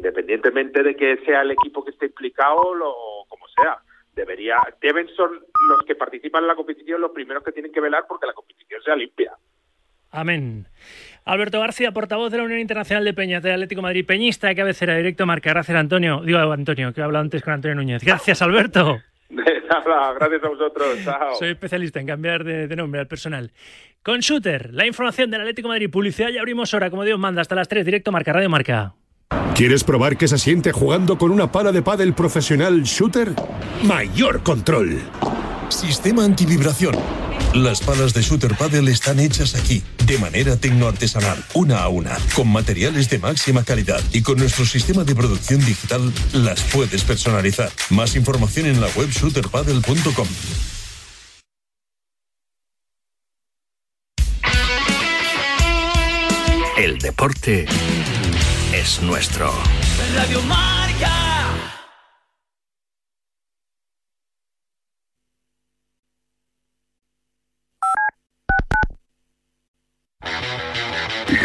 independientemente de que sea el equipo que esté implicado o como sea. Debería, deben son los que participan en la competición los primeros que tienen que velar porque la competición sea limpia. Amén. Alberto García, portavoz de la Unión Internacional de Peñas del Atlético Madrid, peñista de cabecera, directo marca. Gracias, Antonio. Digo, Antonio, que he hablado antes con Antonio Núñez. Gracias, Alberto. nada, gracias a vosotros. Chao. Soy especialista en cambiar de, nombre al personal. Con Shooter, la información del Atlético de Madrid, publicidad, ya abrimos hora, como Dios manda, hasta las 3, directo marca, Radio Marca. ¿Quieres probar qué se siente jugando con una pala de pádel profesional Shooter? Mayor control. Sistema antivibración las palas de Shooter Paddle están hechas aquí, de manera tecnoartesanal, una a una, con materiales de máxima calidad y con nuestro sistema de producción digital las puedes personalizar. Más información en la web shooterpaddle.com. El deporte es nuestro. Radio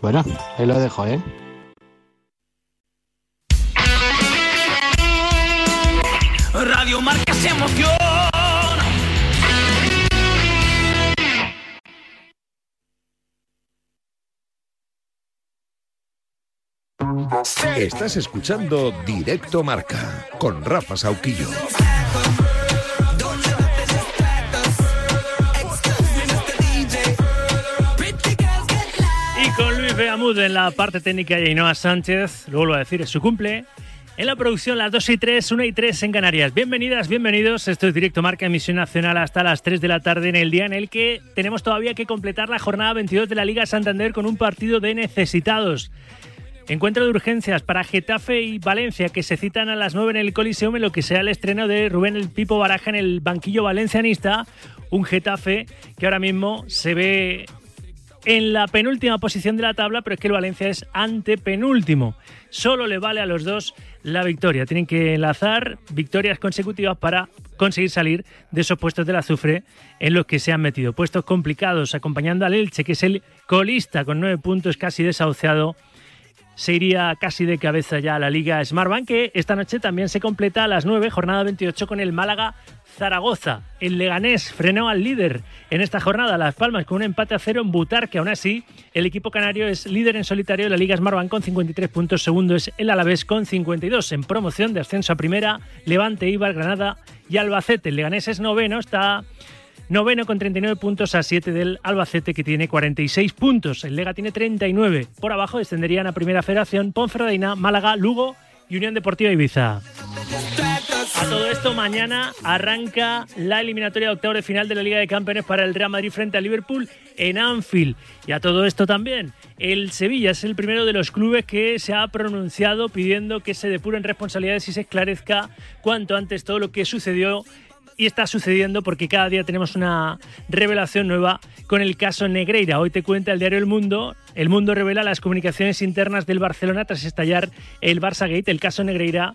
Bueno, ahí lo dejo, ¿eh? Radio Marca se emoción. Estás escuchando Directo Marca con Rafa Sauquillo. Beamud en la parte técnica y Ainhoa Sánchez, luego lo voy a decir, es su cumple. En la producción, las 2 y 3, 1 y 3 en Canarias. Bienvenidas, bienvenidos. Esto es Directo Marca, emisión nacional hasta las 3 de la tarde en el día en el que tenemos todavía que completar la jornada 22 de la Liga Santander con un partido de necesitados. Encuentro de urgencias para Getafe y Valencia que se citan a las 9 en el Coliseum en lo que será el estreno de Rubén el Pipo Baraja en el banquillo valencianista. Un Getafe que ahora mismo se ve en la penúltima posición de la tabla, pero es que el Valencia es antepenúltimo. Solo le vale a los dos la victoria. Tienen que enlazar victorias consecutivas para conseguir salir de esos puestos del azufre en los que se han metido. Puestos complicados, acompañando al Elche, que es el colista con nueve puntos casi desahuciado se iría casi de cabeza ya a la Liga Smartbank, que esta noche también se completa a las 9, jornada 28, con el Málaga Zaragoza. El Leganés frenó al líder en esta jornada, Las Palmas, con un empate a cero en Butar, que aún así el equipo canario es líder en solitario de la Liga Smartbank con 53 puntos. Segundo es el Alavés con 52. En promoción de ascenso a primera, Levante, Ibar, Granada y Albacete. El Leganés es noveno, está Noveno con 39 puntos a 7 del Albacete que tiene 46 puntos. El Lega tiene 39. Por abajo descenderían a Primera Federación Ponferradina, Málaga, Lugo y Unión Deportiva Ibiza. todo esto, mañana arranca la eliminatoria de octavos de final de la Liga de Campeones para el Real Madrid frente al Liverpool en Anfield. Y a todo esto también, el Sevilla es el primero de los clubes que se ha pronunciado pidiendo que se depuren responsabilidades y se esclarezca cuanto antes todo lo que sucedió y está sucediendo porque cada día tenemos una revelación nueva con el caso Negreira. Hoy te cuenta el diario El Mundo. El Mundo revela las comunicaciones internas del Barcelona tras estallar el Barça Gate, el caso Negreira.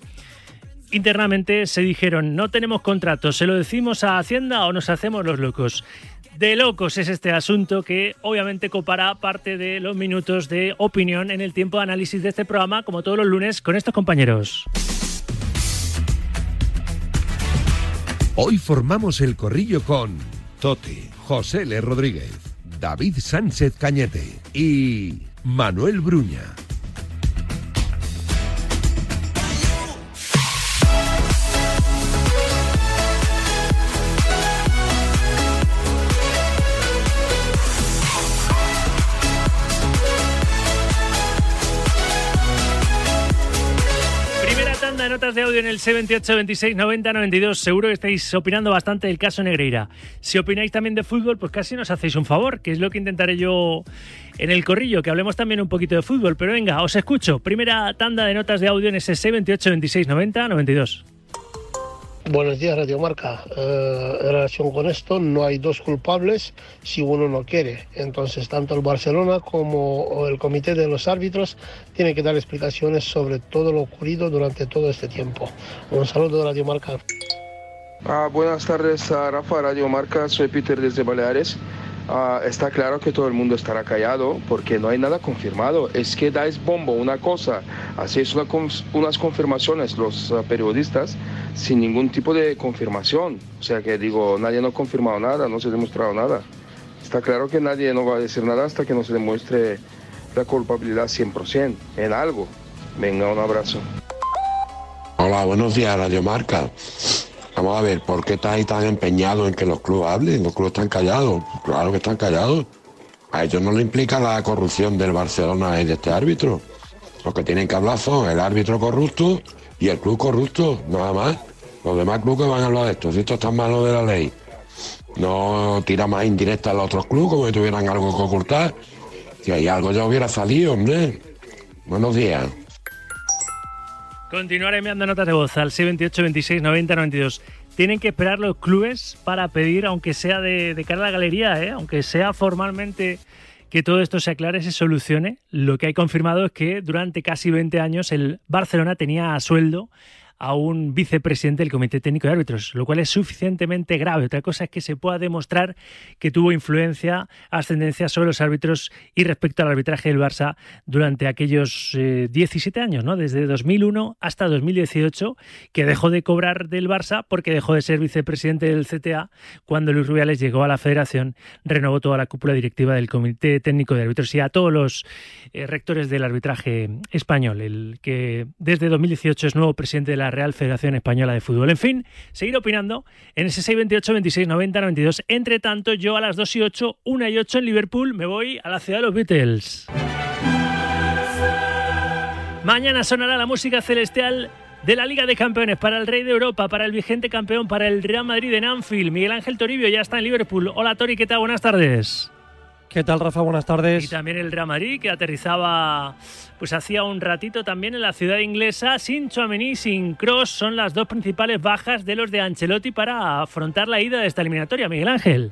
Internamente se dijeron, no tenemos contrato, ¿se lo decimos a Hacienda o nos hacemos los locos? De locos es este asunto que obviamente copará parte de los minutos de opinión en el tiempo de análisis de este programa, como todos los lunes, con estos compañeros. Hoy formamos el corrillo con Toti, José L. Rodríguez, David Sánchez Cañete y Manuel Bruña. Notas de audio en el C28 26 90 92. Seguro que estáis opinando bastante del caso Negreira. Si opináis también de fútbol, pues casi nos hacéis un favor, que es lo que intentaré yo en el corrillo, que hablemos también un poquito de fútbol. Pero venga, os escucho. Primera tanda de notas de audio en ese C28 26 90 92. Buenos días, Radio Marca. Eh, en relación con esto, no hay dos culpables si uno no quiere. Entonces, tanto el Barcelona como el comité de los árbitros tienen que dar explicaciones sobre todo lo ocurrido durante todo este tiempo. Un saludo Radio Marca. Ah, buenas tardes, Rafa Radio Marca. Soy Peter desde Baleares. Ah, está claro que todo el mundo estará callado porque no hay nada confirmado. Es que dais bombo una cosa, hacéis una cons- unas confirmaciones los ah, periodistas sin ningún tipo de confirmación. O sea que digo, nadie no ha confirmado nada, no se ha demostrado nada. Está claro que nadie no va a decir nada hasta que no se demuestre la culpabilidad 100% en algo. Venga, un abrazo. Hola, buenos días, Radio Marca. Vamos a ver, ¿por qué estáis tan empeñados en que los clubes hablen? Los clubes están callados. Claro que están callados. A ellos no le implica la corrupción del Barcelona y de este árbitro. Los que tienen que hablar son el árbitro corrupto y el club corrupto, nada más. Los demás clubes van a hablar de esto. Si esto está manos de la ley, no tira más indirecta a los otros clubes como si tuvieran algo que ocultar. Si hay algo ya hubiera salido, hombre. Buenos días. Continuaré enviando notas de voz al 628 26 90 92. Tienen que esperar los clubes para pedir, aunque sea de, cara a la galería, ¿eh? aunque sea formalmente que todo esto se aclare, se solucione. Lo que hay confirmado es que durante casi 20 años el Barcelona tenía a sueldo a un vicepresidente del Comité Técnico de Árbitros, lo cual es suficientemente grave. Otra cosa es que se pueda demostrar que tuvo influencia, ascendencia sobre los árbitros y respecto al arbitraje del Barça durante aquellos eh, 17 años, ¿no? Desde 2001 hasta 2018, que dejó de cobrar del Barça porque dejó de ser vicepresidente del CTA cuando Luis Rubiales llegó a la federación, renovó toda la cúpula directiva del Comité Técnico de Árbitros y a todos los eh, rectores del arbitraje español, el que desde 2018 es nuevo presidente de la Real Federación Española de Fútbol. En fin, seguir opinando en ese 628 26 90 92. Entre tanto, yo a las 2 y 8, 1 y 8 en Liverpool, me voy a la ciudad de los Beatles. Mañana sonará la música celestial de la Liga de Campeones para el Rey de Europa, para el vigente campeón, para el Real Madrid en Anfield. Miguel Ángel Toribio ya está en Liverpool. Hola Tori, ¿qué tal? Buenas tardes. ¿Qué tal, Rafa? Buenas tardes. Y también el Real Madrid, que aterrizaba pues hacía un ratito también en la ciudad inglesa. Sin Chouameni, sin Cross, son las dos principales bajas de los de Ancelotti para afrontar la ida de esta eliminatoria. Miguel Ángel.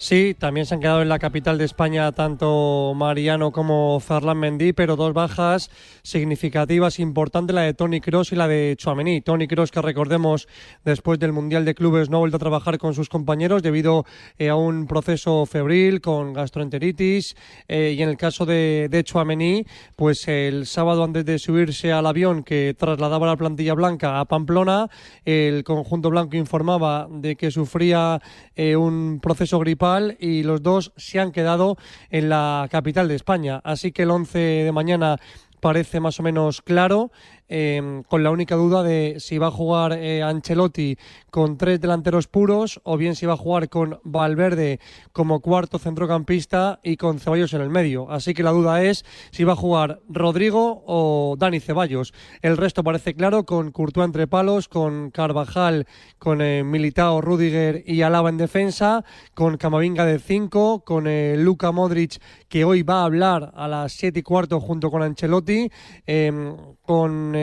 Sí, también se han quedado en la capital de España tanto Mariano como Ferland Mendy, pero dos bajas significativas, importantes, la de Tony Cross y la de Chouameni. Tony Cross, que recordemos, después del Mundial de Clubes no ha vuelto a trabajar con sus compañeros debido eh, a un proceso febril con gastroenteritis. eh, y en el caso de, de Chouameni, pues el sábado antes de subirse al avión que trasladaba la plantilla blanca a Pamplona, el conjunto blanco informaba de que sufría eh, un proceso gripal y los dos se han quedado en la capital de España. Así que el 11 de mañana parece más o menos claro. Eh, con la única duda de si va a jugar eh, Ancelotti con tres delanteros puros o bien si va a jugar con Valverde como cuarto centrocampista y con Ceballos en el medio. Así que la duda es si va a jugar Rodrigo o Dani Ceballos. El resto parece claro con Courtois entre palos, con Carvajal, con eh, Militao, Rudiger y Alaba en defensa, con Camavinga de 5, con eh, Luka Modric que hoy va a hablar a las 7 y cuarto junto con Ancelotti, eh, con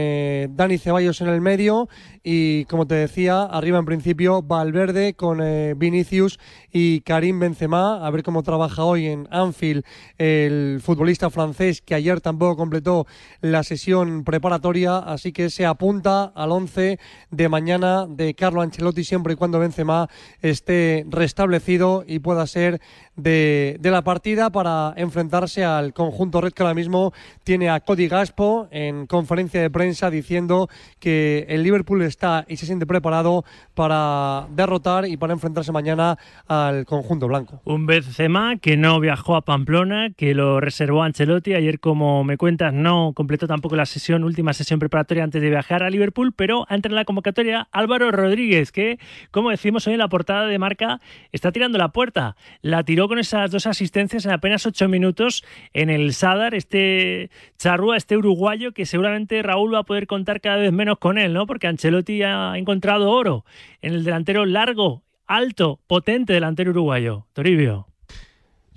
Dani Ceballos en el medio y como te decía, arriba en principio Valverde con eh, Vinicius y Karim Benzema, a ver cómo trabaja hoy en Anfield el futbolista francés que ayer tampoco completó la sesión preparatoria, así que se apunta al 11 de mañana de Carlo Ancelotti siempre y cuando Benzema esté restablecido y pueda ser de, la partida para enfrentarse al conjunto red que ahora mismo tiene a Cody Gaspo en conferencia de prensa diciendo que el Liverpool está y se siente preparado para derrotar y para enfrentarse mañana al conjunto blanco. Un Benzema que no viajó a Pamplona, que lo reservó Ancelotti. Ayer, como me cuentas, no completó tampoco la sesión, última sesión preparatoria antes de viajar a Liverpool, pero entra en la convocatoria Álvaro Rodríguez, que, como decimos hoy en la portada de marca, está tirando la puerta. La tiró con esas dos asistencias en apenas ocho minutos en el Sadar, este charrúa, este uruguayo, que seguramente Raúl va a poder contar cada vez menos con él, ¿no? Porque Ancelotti ha encontrado oro en el delantero largo, alto, potente delantero uruguayo. Toribio.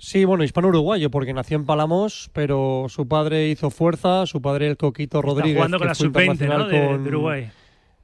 Sí, bueno, hispano-uruguayo, porque nació en Palamos, pero su padre hizo fuerza, su padre el Coquito Rodríguez. Está jugando con la fue sub-20 ¿no? de, con- de Uruguay.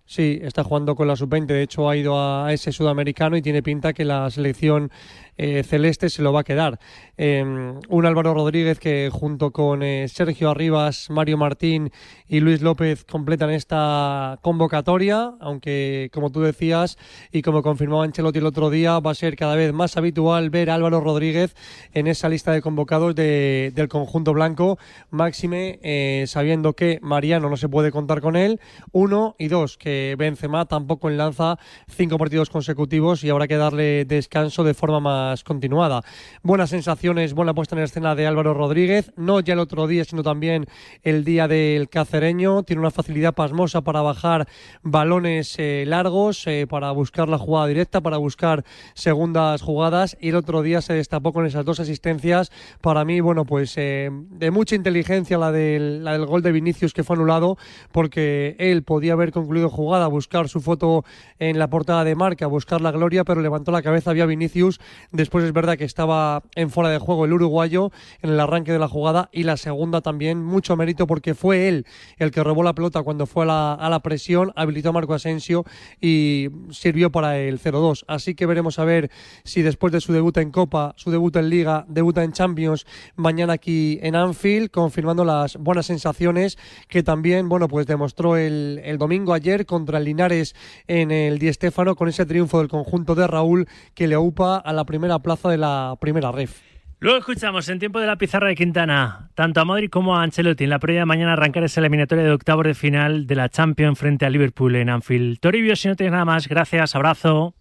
Sí, está jugando con la sub-20. De hecho, ha ido a ese sudamericano y tiene pinta que la selección eh, celeste se lo va a quedar. Eh, un Álvaro Rodríguez que junto con eh, Sergio Arribas, Mario Martín y Luis López completan esta convocatoria, aunque como tú decías y como confirmaba Ancelotti el otro día, va a ser cada vez más habitual ver Álvaro Rodríguez en esa lista de convocados de- del conjunto blanco, máxime eh, sabiendo que Mariano no se puede contar con él, uno y dos, que Benzema tampoco enlaza cinco partidos consecutivos y habrá que darle descanso de forma más continuada. Buenas sensaciones, buena puesta en escena de Álvaro Rodríguez, no ya el otro día, sino también el día del cacereño, tiene una facilidad pasmosa para bajar balones eh, largos, eh, para buscar la jugada directa, para buscar segundas jugadas y el otro día se destapó con esas dos asistencias. Para mí, bueno, pues eh, de mucha inteligencia la del, la del gol de Vinicius que fue anulado porque él podía haber concluido jugada, buscar su foto en la portada de marca, buscar la gloria, pero levantó la cabeza, había Vinicius. Después es verdad que estaba en fuera de juego el uruguayo en el arranque de la jugada y la segunda también, mucho mérito porque fue él el que robó la pelota cuando fue a la, presión, habilitó a Marco Asensio y sirvió para el 0-2. Así que veremos a ver si después de su debut en Copa, su debut en Liga, debuta en Champions mañana aquí en Anfield, confirmando las buenas sensaciones que también, bueno, pues demostró el domingo ayer contra el Linares en el Di Stéfano con ese triunfo del conjunto de Raúl que le upa a la primera plaza de la primera ref. Luego escuchamos en tiempo de la pizarra de Quintana tanto a Modric como a Ancelotti en la previa de mañana arrancar esa eliminatoria de octavos de final de la Champions frente a Liverpool en Anfield. Toribio, si no tienes nada más, gracias, abrazo.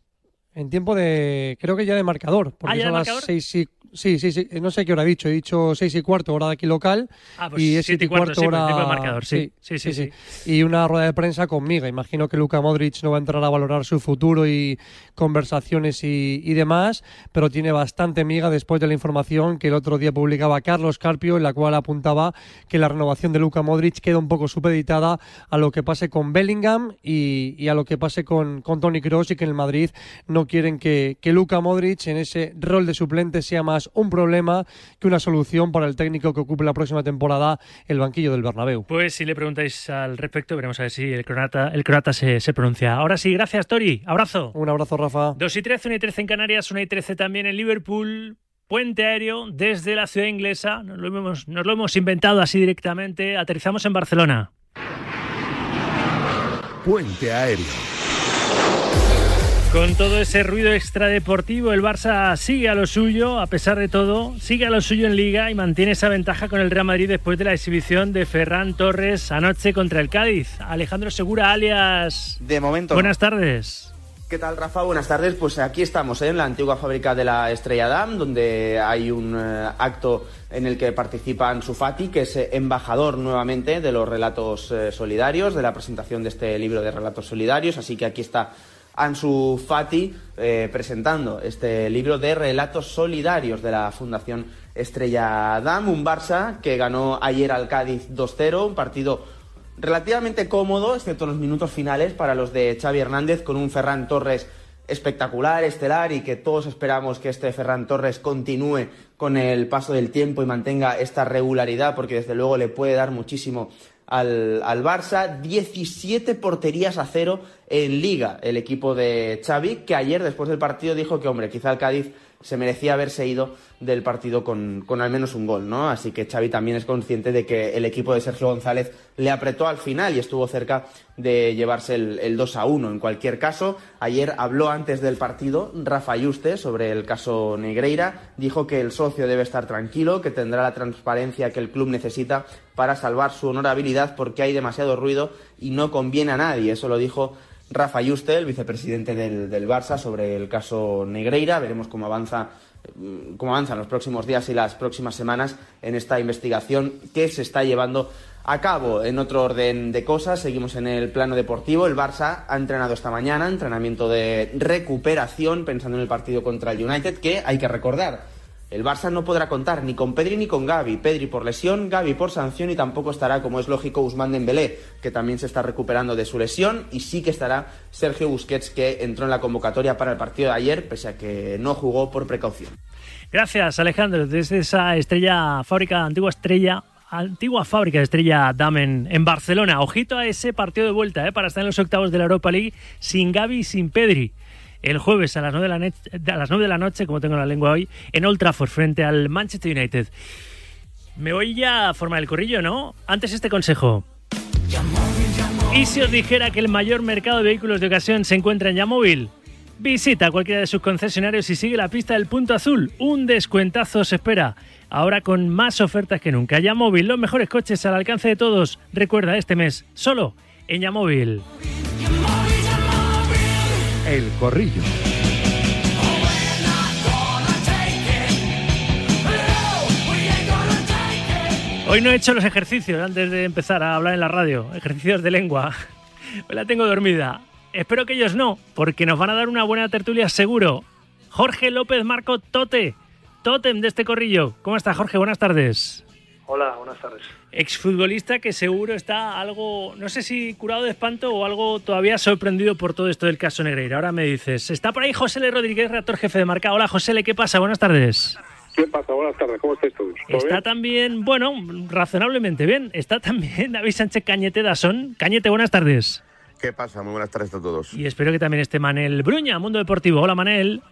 En tiempo de, creo que ya de marcador, porque Ah, ¿ya son de las seis y, sí, sí, sí, no sé qué hora he dicho, he dicho seis y cuarto hora de aquí local Ah, pues y es siete siete y cuarto, sí, el hora marcador, sí. Sí, sí, sí. y una rueda de prensa conmigo. Imagino que Luka Modric no va a entrar a valorar su futuro y conversaciones y, y demás, pero tiene bastante miga después de la información que el otro día publicaba Carlos Carpio, en la cual apuntaba que la renovación de Luka Modric queda un poco supeditada a lo que pase con Bellingham y, y a lo que pase con, con Tony Kroos y que en el Madrid no quieren que, que Luka Modric en ese rol de suplente sea más un problema que una solución para el técnico que ocupe la próxima temporada el banquillo del Bernabéu. Pues si le preguntáis al respecto, veremos a ver si el croata, el croata se, se pronuncia. Ahora sí, gracias, Tori. Abrazo. Un abrazo, Rafa. 2 y 13, 1 y 13 en Canarias, 1 y 13 también en Liverpool. Puente aéreo desde la ciudad inglesa. Nos lo hemos, nos lo hemos inventado así directamente. Aterrizamos en Barcelona. Puente aéreo. Con todo ese ruido extradeportivo, el Barça sigue a lo suyo, a pesar de todo, sigue a lo suyo en Liga y mantiene esa ventaja con el Real Madrid después de la exhibición de Ferran Torres anoche contra el Cádiz. Alejandro Segura, alias. De momento. Buenas tardes. ¿Qué ¿Qué tal, Rafa? Buenas tardes. Pues aquí estamos, ¿eh? en la antigua fábrica de la Estrella Damm, donde hay un eh, acto en el que participa Ansu Fati, que es eh, embajador nuevamente de los relatos eh, solidarios, de la presentación de este libro de relatos solidarios. Así que aquí está Ansu Fati eh, presentando este libro de relatos solidarios de la Fundación Estrella Damm, un Barça que ganó ayer al Cádiz 2-0, un partido relativamente cómodo, excepto los minutos finales para los de Xavi Hernández, con un Ferran Torres espectacular, estelar, y que todos esperamos que este Ferran Torres continúe con el paso del tiempo y mantenga esta regularidad, porque desde luego le puede dar muchísimo al, al Barça. 17 porterías a cero en Liga, el equipo de Xavi, que ayer después del partido dijo que, hombre, quizá el Cádiz se merecía haberse ido del partido con, con, al menos un gol, ¿no? Así que Xavi también es consciente de que el equipo de Sergio González le apretó al final y estuvo cerca de llevarse el, el 2 a 1. En cualquier caso, ayer habló antes del partido Rafa Yuste sobre el caso Negreira, dijo que el socio debe estar tranquilo, que tendrá la transparencia que el club necesita para salvar su honorabilidad porque hay demasiado ruido y no conviene a nadie. Eso lo dijo Rafa Yuste, el vicepresidente del, del, Barça, sobre el caso Negreira. Veremos cómo avanza cómo avanzan los próximos días y las próximas semanas en esta investigación que se está llevando a cabo. En otro orden de cosas, seguimos en el plano deportivo. El Barça ha entrenado esta mañana, entrenamiento de recuperación, pensando en el partido contra el United, que hay que recordar. El Barça no podrá contar ni con Pedri ni con Gaby. Pedri por lesión, Gaby por sanción y tampoco estará, como es lógico, Usman Dembélé, que también se está recuperando de su lesión. Y sí que estará Sergio Busquets, que entró en la convocatoria para el partido de ayer, pese a que no jugó por precaución. Gracias, Alejandro. Desde esa estrella, fábrica, antigua estrella, antigua fábrica de estrella Damen en Barcelona. Ojito a ese partido de vuelta, ¿eh? para estar en los octavos de la Europa League sin Gaby y sin Pedri el jueves a las 9 de la, a las 9 de la noche, como tengo la lengua hoy, en Old Trafford frente al Manchester United. Me voy ya a formar el corrillo, ¿no? Antes este consejo. ¿Y si os dijera que el mayor mercado de vehículos de ocasión se encuentra en Yamóvil? Visita cualquiera de sus concesionarios y sigue la pista del punto azul. Un descuentazo se espera. Ahora con más ofertas que nunca. Yamóvil, los mejores coches al alcance de todos. Recuerda este mes, solo en Yamóvil. El Corrillo. Hoy no he hecho los ejercicios antes de empezar a hablar en la radio, ejercicios de lengua. Hoy la tengo dormida. Espero que ellos no, porque nos van a dar una buena tertulia seguro. Jorge López Marco Tote, Totem de este corrillo. ¿Cómo está Jorge? Buenas tardes. Hola, buenas tardes. Exfutbolista que seguro está algo, no sé si curado de espanto o algo todavía sorprendido por todo esto del caso Negreira. Ahora me dices, está por ahí José L. Rodríguez, redactor jefe de marca. Hola José L., ¿qué pasa? Buenas tardes. ¿Qué pasa? Buenas tardes, ¿cómo estáis todos? Está bien? también, bueno, razonablemente bien. Está también David Sánchez Cañete Dasón. Cañete, buenas tardes. ¿Qué pasa? Muy buenas tardes a todos. Y espero que también esté Manel Bruña, Mundo Deportivo. Hola Manel.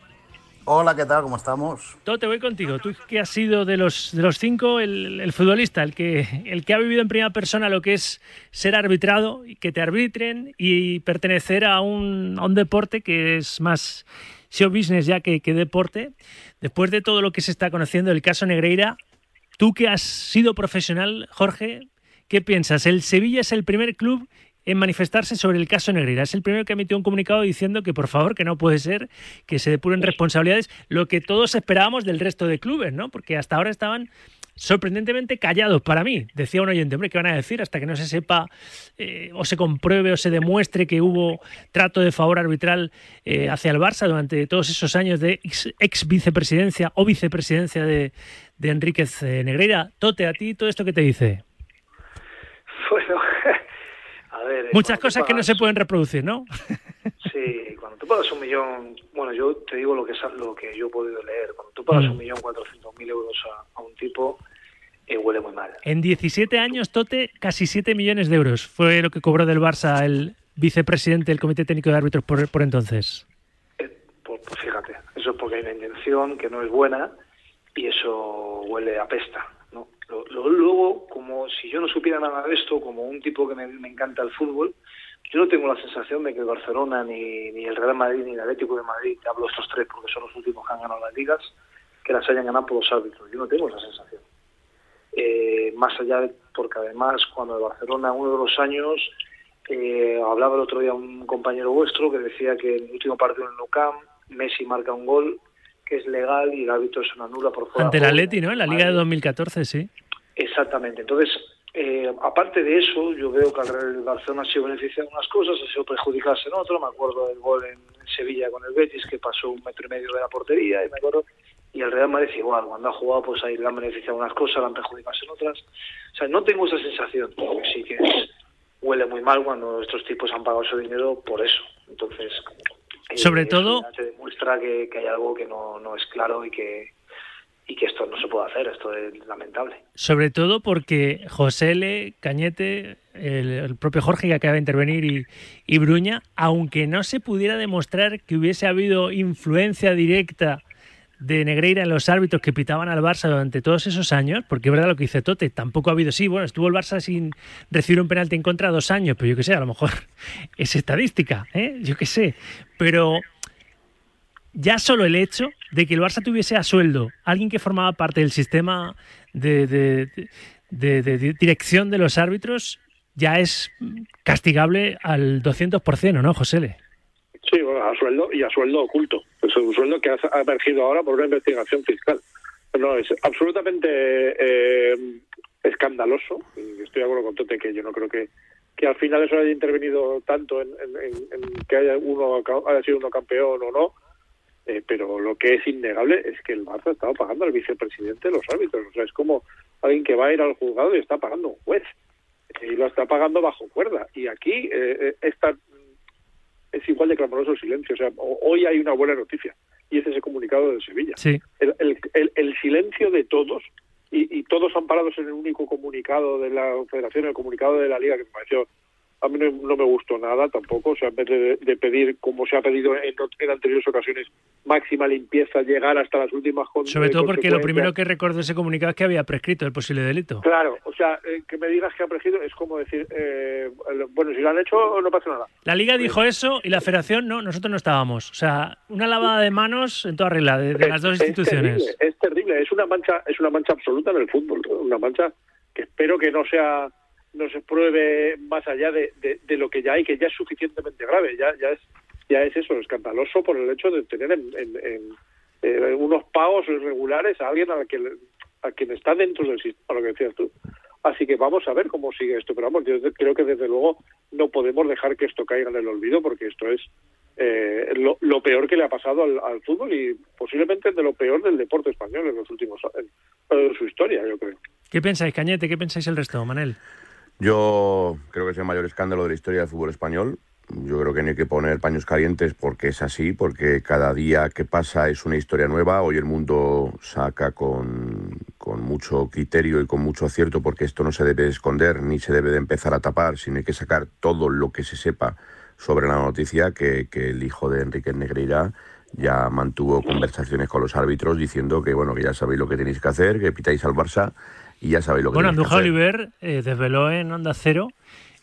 Hola, ¿qué tal? ¿Cómo estamos? Todo te voy contigo. Tú que has sido de los, de los cinco el, el, futbolista, el que, el que ha vivido en primera persona lo que es ser arbitrado, y que te arbitren y pertenecer a un, a un deporte que es más show business ya que, que deporte. Después de todo lo que se está conociendo del caso Negreira, tú que has sido profesional, Jorge, ¿qué piensas? ¿El Sevilla es el primer club en manifestarse sobre el caso Negreira. Es el primero que emitió un comunicado diciendo que por favor, que no puede ser que se depuren responsabilidades, lo que todos esperábamos del resto de clubes, ¿no? Porque hasta ahora estaban sorprendentemente callados para mí. Decía un oyente, hombre, ¿qué van a decir hasta que no se sepa eh, o se compruebe o se demuestre que hubo trato de favor arbitral eh, hacia el Barça durante todos esos años de ex, ex vicepresidencia o vicepresidencia de, de Enríquez eh, Negreira? Tote, a ti, ¿todo esto qué te dice? Bueno, a ver, Muchas cosas pagas, que no se pueden reproducir, ¿no? Sí, cuando tú pagas un millón, bueno, yo te digo lo que es lo que yo he podido leer, cuando tú pagas mm. un millón cuatrocientos mil euros a, a, un tipo, eh, huele muy mal. En 17 años, Tote, casi 7 millones de euros fue lo que cobró del Barça el vicepresidente del Comité Técnico de Árbitros por, por entonces. Eh, pues, pues fíjate, eso es porque hay una intención que no es buena y eso huele a pesta. Lo, lo, luego, como si yo no supiera nada de esto, como un tipo que me, me encanta el fútbol, yo no tengo la sensación de que el Barcelona, ni, ni el Real Madrid, ni el Atlético de Madrid, te hablo estos tres porque son los últimos que han ganado las ligas, que las hayan ganado por los árbitros. Yo no tengo esa sensación. Eh, más allá de, porque además cuando el Barcelona, uno de los años, Eh, hablaba el otro día un compañero vuestro que decía que en el último partido en Nou Messi marca un gol que es legal y el árbitro se anula por fuera. Ante el Atleti, ¿no? En la Liga de 2014, sí. Exactamente. Entonces, eh, aparte de eso, yo veo que el Barcelona ha sido beneficiado en unas cosas, ha sido perjudicarse en otras. Me acuerdo del gol en Sevilla con el Betis, que pasó un metro y medio de la portería, y me acuerdo. Y el Real Madrid igual, cuando ha jugado, pues ahí le han beneficiado unas cosas, le han perjudicado en otras. O sea, no tengo esa sensación, sí que huele muy mal cuando estos tipos han pagado su dinero por eso. Entonces, eh, sobre todo... Se demuestra que, que hay algo que no, no es claro y que, y que esto no se puede hacer, esto es lamentable. Sobre todo porque José L., Cañete, el, propio Jorge que acaba de intervenir y, y, Bruña, aunque no se pudiera demostrar que hubiese habido influencia directa de Negreira en los árbitros que pitaban al Barça durante todos esos años, porque es verdad lo que dice Tote, tampoco ha habido, sí, bueno, estuvo el Barça sin recibir un penalti en contra dos años, pero yo qué sé, a lo mejor es estadística, ¿eh? yo qué sé, pero ya solo el hecho de que el Barça tuviese a sueldo alguien que formaba parte del sistema de, dirección de los árbitros ya es castigable al 200%, ¿no, José Le? Sí, bueno, a sueldo y a sueldo oculto. Es un sueldo que ha emergido ahora por una investigación fiscal. No, es absolutamente eh, escandaloso. Estoy de acuerdo con Tote que yo no creo que, que al final eso haya intervenido tanto en, que haya uno haya sido uno campeón o no eh, pero lo que es innegable es que el Barça ha estado pagando al vicepresidente de los árbitros. O sea, es como alguien que va a ir al juzgado y está pagando un juez. Y lo está pagando bajo cuerda. Y aquí eh, eh es igual de clamoroso el silencio. O sea, hoy hay una buena noticia. Y es ese comunicado de Sevilla. Sí. El, el, el, silencio de todos, y, y todos amparados en el único comunicado de la Federación, el comunicado de la Liga, que me pareció a mí no, me gustó nada tampoco, o sea, en vez de, pedir, como se ha pedido en, anteriores ocasiones, máxima limpieza, llegar hasta las últimas Sobre todo porque lo primero que recuerdo ese comunicado es que había prescrito el posible delito. Claro, o sea, eh, que me digas que ha prescrito es como decir, eh, bueno, si lo han hecho no pasa nada. La Liga dijo eso y la Federación no, nosotros no estábamos. O sea, una lavada de manos en toda regla de, las dos instituciones. Es terrible, es terrible, es una mancha, es una mancha absoluta en el fútbol, una mancha que espero que no sea no se pruebe más allá de, de, lo que ya hay, que ya es suficientemente grave, ya, ya es ya es eso, escandaloso por el hecho de tener en, en, unos pagos irregulares a alguien a, que, a quien está dentro del sistema, lo que decías tú. Así que vamos a ver cómo sigue esto, pero vamos, yo creo que desde luego no podemos dejar que esto caiga en el olvido porque esto es eh, lo, lo, peor que le ha pasado al, fútbol y posiblemente de lo peor del deporte español en los últimos en su historia, yo creo. ¿Qué pensáis, Cañete? ¿Qué pensáis el resto, Manel? Yo creo que es el mayor escándalo de la historia del fútbol español. Yo creo que no hay que poner paños calientes porque es así, porque cada día que pasa es una historia nueva. Hoy el mundo saca con, con mucho criterio y con mucho acierto porque esto no se debe esconder ni se debe de empezar a tapar, sino hay que sacar todo lo que se sepa sobre la noticia que, que el hijo de Enrique Negreira ya mantuvo conversaciones con los árbitros diciendo que bueno que ya sabéis lo que tenéis que hacer, que pitáis al Barça y ya sabéis lo que Bueno, Andújar Oliver eh, desveló en Onda Cero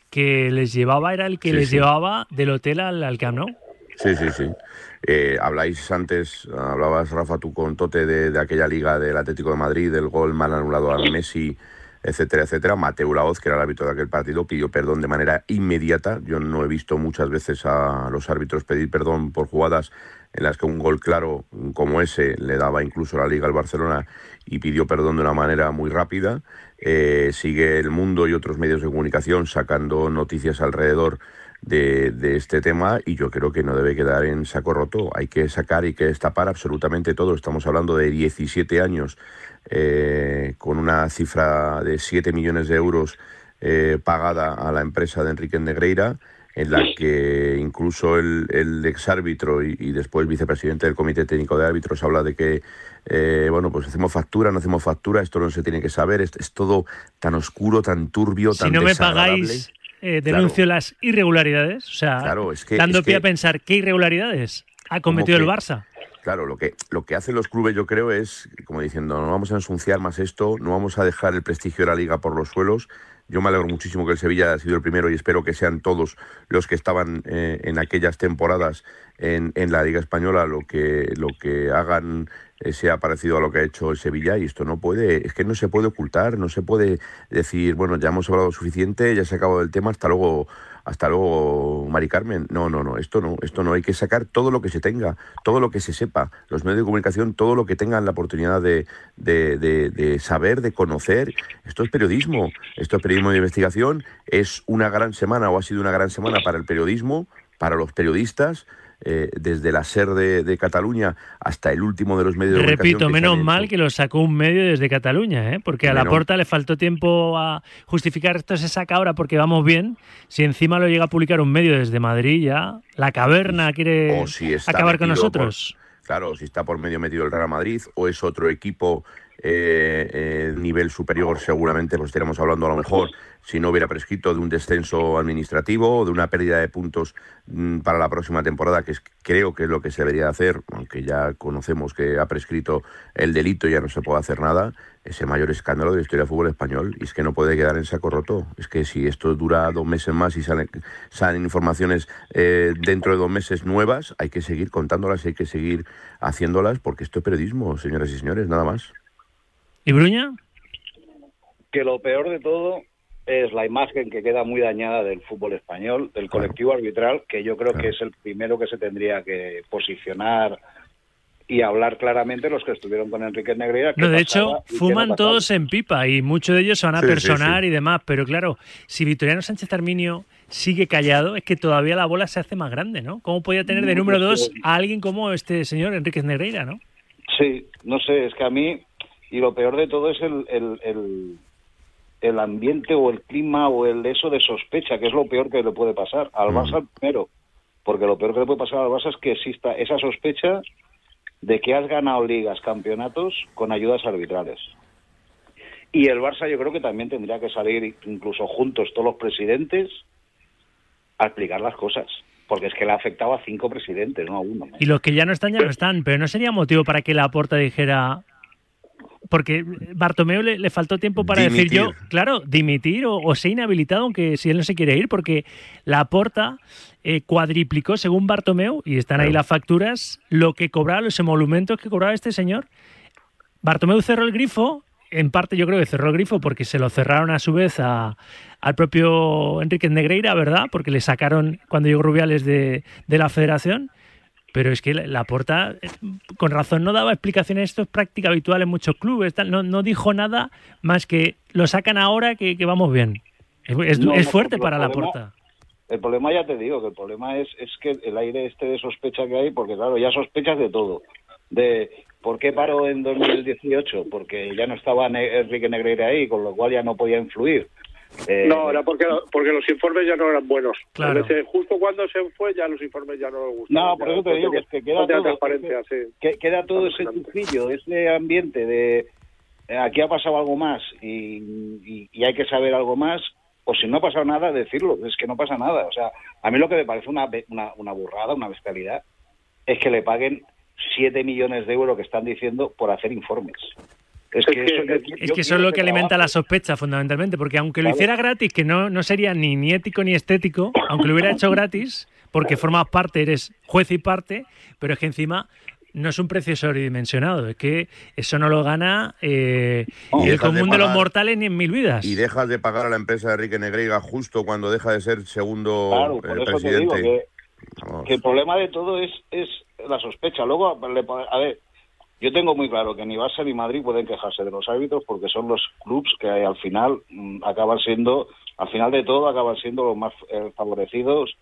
que les llevaba, era el que les llevaba del hotel al, al Camp. Sí, sí, sí. Eh, habláis antes, hablabas Rafa tú con Tote de, de, aquella liga del Atlético de Madrid, del gol mal anulado a Messi, etcétera, etcétera. Mateo Laoz, que era el árbitro de aquel partido, pidió perdón de manera inmediata. Yo no he visto muchas veces a los árbitros pedir perdón por jugadas en las que un gol claro como ese le daba incluso la liga al Barcelona y pidió perdón de una manera muy rápida. Eh, sigue el mundo y otros medios de comunicación sacando noticias alrededor de, este tema y yo creo que no debe quedar en saco roto. Hay que sacar y que destapar absolutamente todo. Estamos hablando de 17 años eh, con una cifra de 7 millones de euros eh, pagada a la empresa de Enrique Negreira en la que incluso el, el exárbitro y, y, después vicepresidente del Comité Técnico de Árbitros habla de que, eh, bueno, pues hacemos factura, no hacemos factura, esto no se tiene que saber, es, es todo tan oscuro, tan turbio, tan Si no me pagáis, eh, denuncio las irregularidades, o sea, dando pie a pensar, ¿qué irregularidades ha cometido el Barça? Claro, lo que, lo que hacen los clubes yo creo es, como diciendo, no vamos a ensuciar más esto, no vamos a dejar el prestigio de la liga por los suelos, yo me alegro muchísimo que el Sevilla haya sido el primero y espero que sean todos los que estaban eh, en aquellas temporadas en, en, la Liga Española lo que, lo que hagan sea parecido a lo que ha hecho el Sevilla y esto no puede, es que no se puede ocultar, no se puede decir, bueno, ya hemos hablado suficiente, ya se ha acabado el tema, hasta luego Hasta luego, Mari Carmen. No, no, no, esto no, esto no. Hay que sacar todo lo que se tenga, todo lo que se sepa. Los medios de comunicación, todo lo que tengan la oportunidad de, de, de, de saber, de conocer. Esto es periodismo, esto es periodismo de investigación. Es una gran semana o ha sido una gran semana para el periodismo, para los periodistas. Eh, desde la SER de, de, Cataluña hasta el último de los medios de comunicación. Repito, menos mal que lo sacó un medio desde Cataluña, ¿eh? porque a la porta le faltó tiempo a justificar esto se saca ahora porque vamos bien. Si encima lo llega a publicar un medio desde Madrid ya, la caverna quiere si acabar con nosotros. Por, claro, si está por medio metido el Real Madrid o es otro equipo eh, eh, nivel superior seguramente pues estaríamos hablando a lo mejor si no hubiera prescrito de un descenso administrativo o de una pérdida de puntos mmm, para la próxima temporada, que creo que es lo que se debería hacer, aunque ya conocemos que ha prescrito el delito y ya no se puede hacer nada, es el mayor escándalo de la historia del fútbol español y es que no puede quedar en saco roto. Es que si esto dura dos meses más y salen, salen informaciones eh, dentro de dos meses nuevas, hay que seguir contándolas, hay que seguir haciéndolas porque esto es periodismo, señoras y señores, nada más. ¿Y Bruña? Que lo peor de todo es la imagen que queda muy dañada del fútbol español, del colectivo arbitral, que yo creo que es el primero que se tendría que posicionar y hablar claramente los que estuvieron con Enrique Negreira. No, de hecho, fuman no todos en pipa y muchos de ellos se van a sí, personar sí, sí. y demás, pero claro, si Victoriano Sánchez Arminio sigue callado, es que todavía la bola se hace más grande, ¿no? ¿Cómo podía tener de número dos a alguien como este señor Enrique Negreira, no? Sí, no sé, es que a mí, y lo peor de todo es el, el, el el ambiente o el clima o el eso de sospecha, que es lo peor que le puede pasar al Barça primero, porque lo peor que le puede pasar al Barça es que exista esa sospecha de que has ganado ligas, campeonatos con ayudas arbitrales. Y el Barça yo creo que también tendría que salir incluso juntos todos los presidentes a explicar las cosas. Porque es que le ha afectado a cinco presidentes, no a uno. Y los que ya no están, ya no están. Pero no sería motivo para que la porta dijera, porque Bartomeu le, le, faltó tiempo para dimitir. decir yo, claro, dimitir o, o ser inhabilitado, aunque si él no se quiere ir, porque la porta eh, cuadriplicó, según Bartomeu, y están ahí las facturas, lo que cobraba, los emolumentos que cobraba este señor. Bartomeu cerró el grifo, en parte yo creo que cerró el grifo porque se lo cerraron a su vez a, al propio Enrique Negreira, ¿verdad? Porque le sacaron cuando llegó Rubiales de, de la federación pero es que la porta, con razón, no daba explicaciones. Esto es práctica habitual en muchos clubes. Tal, no, no dijo nada más que lo sacan ahora que, que vamos bien. Es, es, no, es fuerte no, para la porta. El problema, ya te digo, que el problema es, es que el aire este de sospecha que hay, porque claro, ya sospechas de todo. De por qué paró en 2018, porque ya no estaba Enrique Negreira ahí, con lo cual ya no podía influir. Eh, no, era porque, porque los informes ya no eran buenos. Claro. Veces, justo cuando se fue, ya los informes ya no le gustaban. No, por eso te digo que, que queda todo, transparencia, que, sí. que queda todo ese tufillo, ese ambiente de eh, aquí ha pasado algo más y, y, y, hay que saber algo más, o si no ha pasado nada, decirlo, es que no pasa nada. O sea, a mí lo que me parece una, una, una burrada, una bestialidad, es que le paguen 7 millones de euros que están diciendo por hacer informes. Es que, es que, eso, yo, es que eso es lo que alimenta la sospecha, fundamentalmente, porque aunque lo hiciera gratis, que no, no sería ni, ni ético ni estético, aunque lo hubiera hecho gratis, porque formas parte, eres juez y parte, pero es que encima no es un precio sobredimensionado, es que eso no lo gana eh, Oh, el común de, de, los mortales ni en mil vidas. Y dejas de pagar a la empresa de Enrique Negreiga justo cuando deja de ser segundo claro, por eh, eso presidente. Te digo que, que, el problema de todo es, es la sospecha. Luego, a ver, yo tengo muy claro que ni Barça ni Madrid pueden quejarse de los árbitros porque son los clubs que al final mmm, acaban siendo, al final de todo, acaban siendo los más eh, favorecidos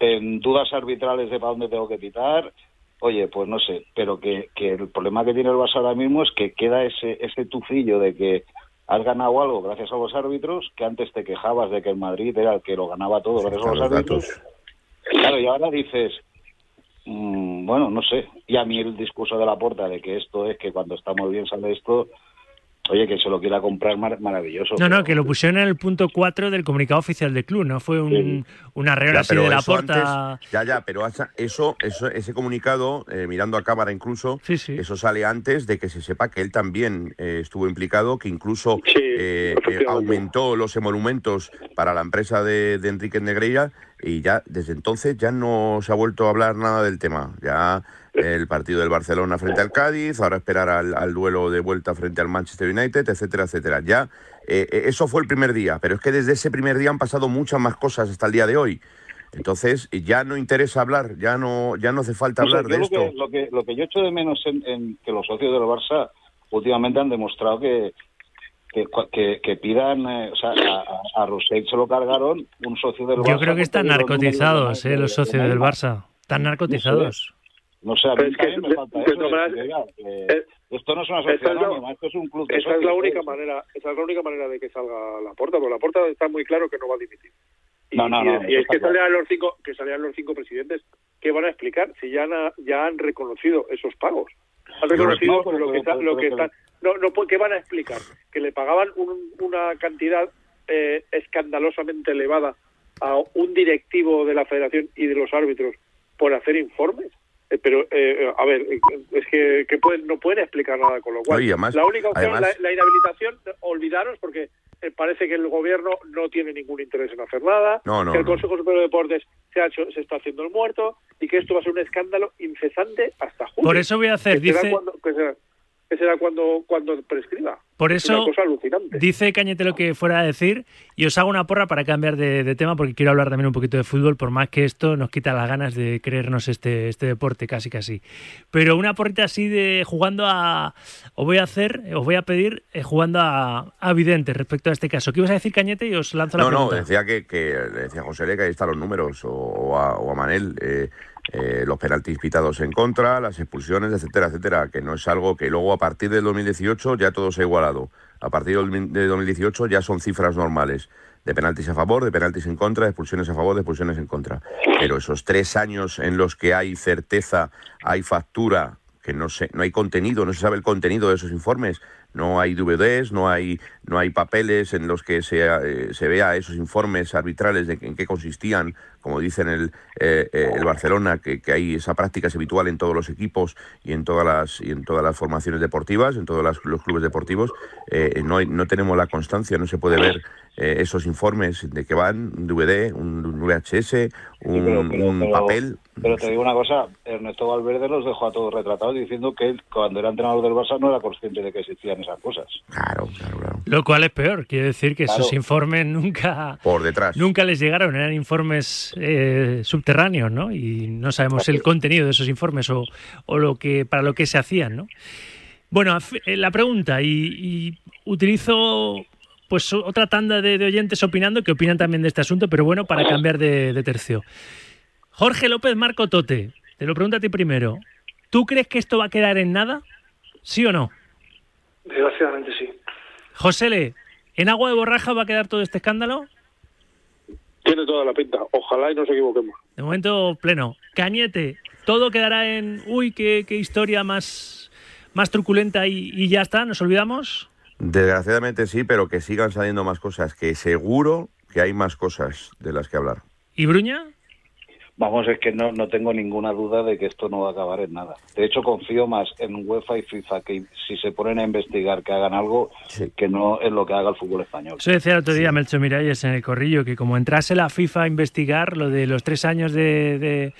en dudas arbitrales de para dónde tengo que pitar. Oye, pues no sé, pero que, que el problema que tiene el Barça ahora mismo es que queda ese, ese tufillo de que has ganado algo gracias a los árbitros, que antes te quejabas de que el Madrid era el que lo ganaba todo gracias a los árbitros. Datos. Claro, y ahora dices, bueno, no sé. Y a mí el discurso de la porta de que esto es que cuando estamos bien sale esto, oye, que se lo quiera comprar mar maravilloso. No, no, que lo pusieron en el punto 4 del comunicado oficial del club, no fue un, sí. un arreglo así de la. Antes, ya, ya, pero eso, eso ese comunicado, eh, mirando a cámara incluso, sí, sí. eso sale antes de que se sepa que él también eh, estuvo implicado, que incluso eh, aumentó los emolumentos para la empresa de, de Enrique Negreira y ya desde entonces ya no se ha vuelto a hablar nada del tema. Ya el partido del Barcelona frente al Cádiz, ahora esperar al, al duelo de vuelta frente al Manchester United, etcétera, etcétera. Ya eh, eh, eso fue el primer día, pero es que desde ese primer día han pasado muchas más cosas hasta el día de hoy. Entonces ya no interesa hablar, ya no ya no hace falta hablar de lo esto. Que, lo, que, lo que yo echo de menos en, en que los socios del Barça últimamente han demostrado que que, que, que pidan, eh, o sea, a, a, se lo cargaron un socio del Barça. Yo creo que están narcotizados, eh, los socios del. Barça. Están narcotizados. No sé, a mí también me falta de eso. esto no es una sociedad anónima, esto es un club de Esa es la única ¿sabes? manera, esa es la única manera de que salga la porta, porque la porta está muy claro que no va a dimitir. Y, No, no, y- no, y eso es que claro. salían los cinco, que salían los cinco presidentes, ¿qué van a explicar si ya han, ya han reconocido esos pagos? Han reconocido no, lo que está, lo que están, no, no, ¿qué van a explicar? Que le pagaban un- una cantidad eh, escandalosamente elevada a un directivo de la Federación y de los árbitros por hacer informes. Eh, pero, eh, a ver, eh, es que, que pueden, no pueden explicar nada, con lo cual, No, además- la única opción, además- la, la inhabilitación, olvidaros, porque eh, parece que el gobierno no tiene ningún interés en hacer nada, No, no, que el no. Consejo Superior de Deportes se, ha hecho, se está haciendo el muerto y que esto va a ser un escándalo incesante hasta julio. Por eso voy a hacer, que será dice- cuando, que será, que será cuando, cuando prescriba. Por Es eso una cosa alucinante. dice Cañete lo que fuera a decir y os hago una porra para cambiar de, de tema porque quiero hablar también un poquito de fútbol, por más que esto nos quita las ganas de creernos este, este deporte casi casi. Pero una porrita así de jugando a... Os voy a hacer, os voy a pedir eh, jugando a, a vidente respecto a este caso. ¿Qué ibas a decir Cañete? Y os lanzo la No, no, pregunta. decía que, decía José Le que ahí están los números, o, o a, o a Manel, eh, eh, los penaltis pitados en contra, las expulsiones, etcétera, etcétera, que no es algo que luego a partir del 2018 ya todo se ha igualado. A partir de 2018 ya son cifras normales de penaltis a favor, de penaltis en contra, de expulsiones a favor, de expulsiones en contra. Pero esos tres años en los que hay certeza, hay factura, que no se, no hay contenido, no se sabe el contenido de esos informes, no hay DVDs, no hay, no hay papeles en los que se, eh, se vea esos informes arbitrales de que- en qué consistían, como dicen el, eh, eh, el Barcelona, que, que hay esa práctica es habitual en todos los equipos y en todas las, y en todas las formaciones deportivas, en todos las- los clubes deportivos, eh, no, hay- no tenemos la constancia, no se puede ver eh, esos informes de que van, un DVD, un, un VHS, un, Sí, pero- pero- un pero- papel. Pero te digo una cosa, Ernesto Valverde los dejó a todos retratados diciendo que él, cuando era entrenador del Barça no era consciente de que existían esas cosas. Claro, claro, claro. Lo cual es peor, quiere decir que esos Claro. informes nunca... Por detrás. Nunca les llegaron, eran informes eh, subterráneos, ¿no? Y no sabemos el contenido de esos informes o, o lo que para lo que se hacían, ¿no? Bueno, eh, la pregunta, y, y utilizo pues otra tanda de, de oyentes opinando que opinan también de este asunto, pero bueno, para cambiar de, de tercio. Jorge López Marco Tote, te lo pregunto a ti primero. ¿Tú crees que esto va a quedar en nada? ¿Sí o no? Desgraciadamente sí. José Le, ¿en agua de borraja va a quedar todo este escándalo? Tiene toda la pinta. Ojalá y nos equivoquemos. De momento pleno. Cañete, todo quedará en, uy, qué, qué historia más, más truculenta y, y ya está, nos olvidamos. Desgraciadamente sí, pero que sigan saliendo más cosas, que seguro que hay más cosas de las que hablar. ¿Y Bruña? Vamos, es que no, no tengo ninguna duda de que esto no va a acabar en nada. De hecho, confío más en UEFA y FIFA que si se ponen a investigar que hagan algo que no en lo que haga el fútbol español. Eso decía el otro día Melcho Miralles en el corrillo, que como entrase la FIFA a investigar lo de los tres años de, de-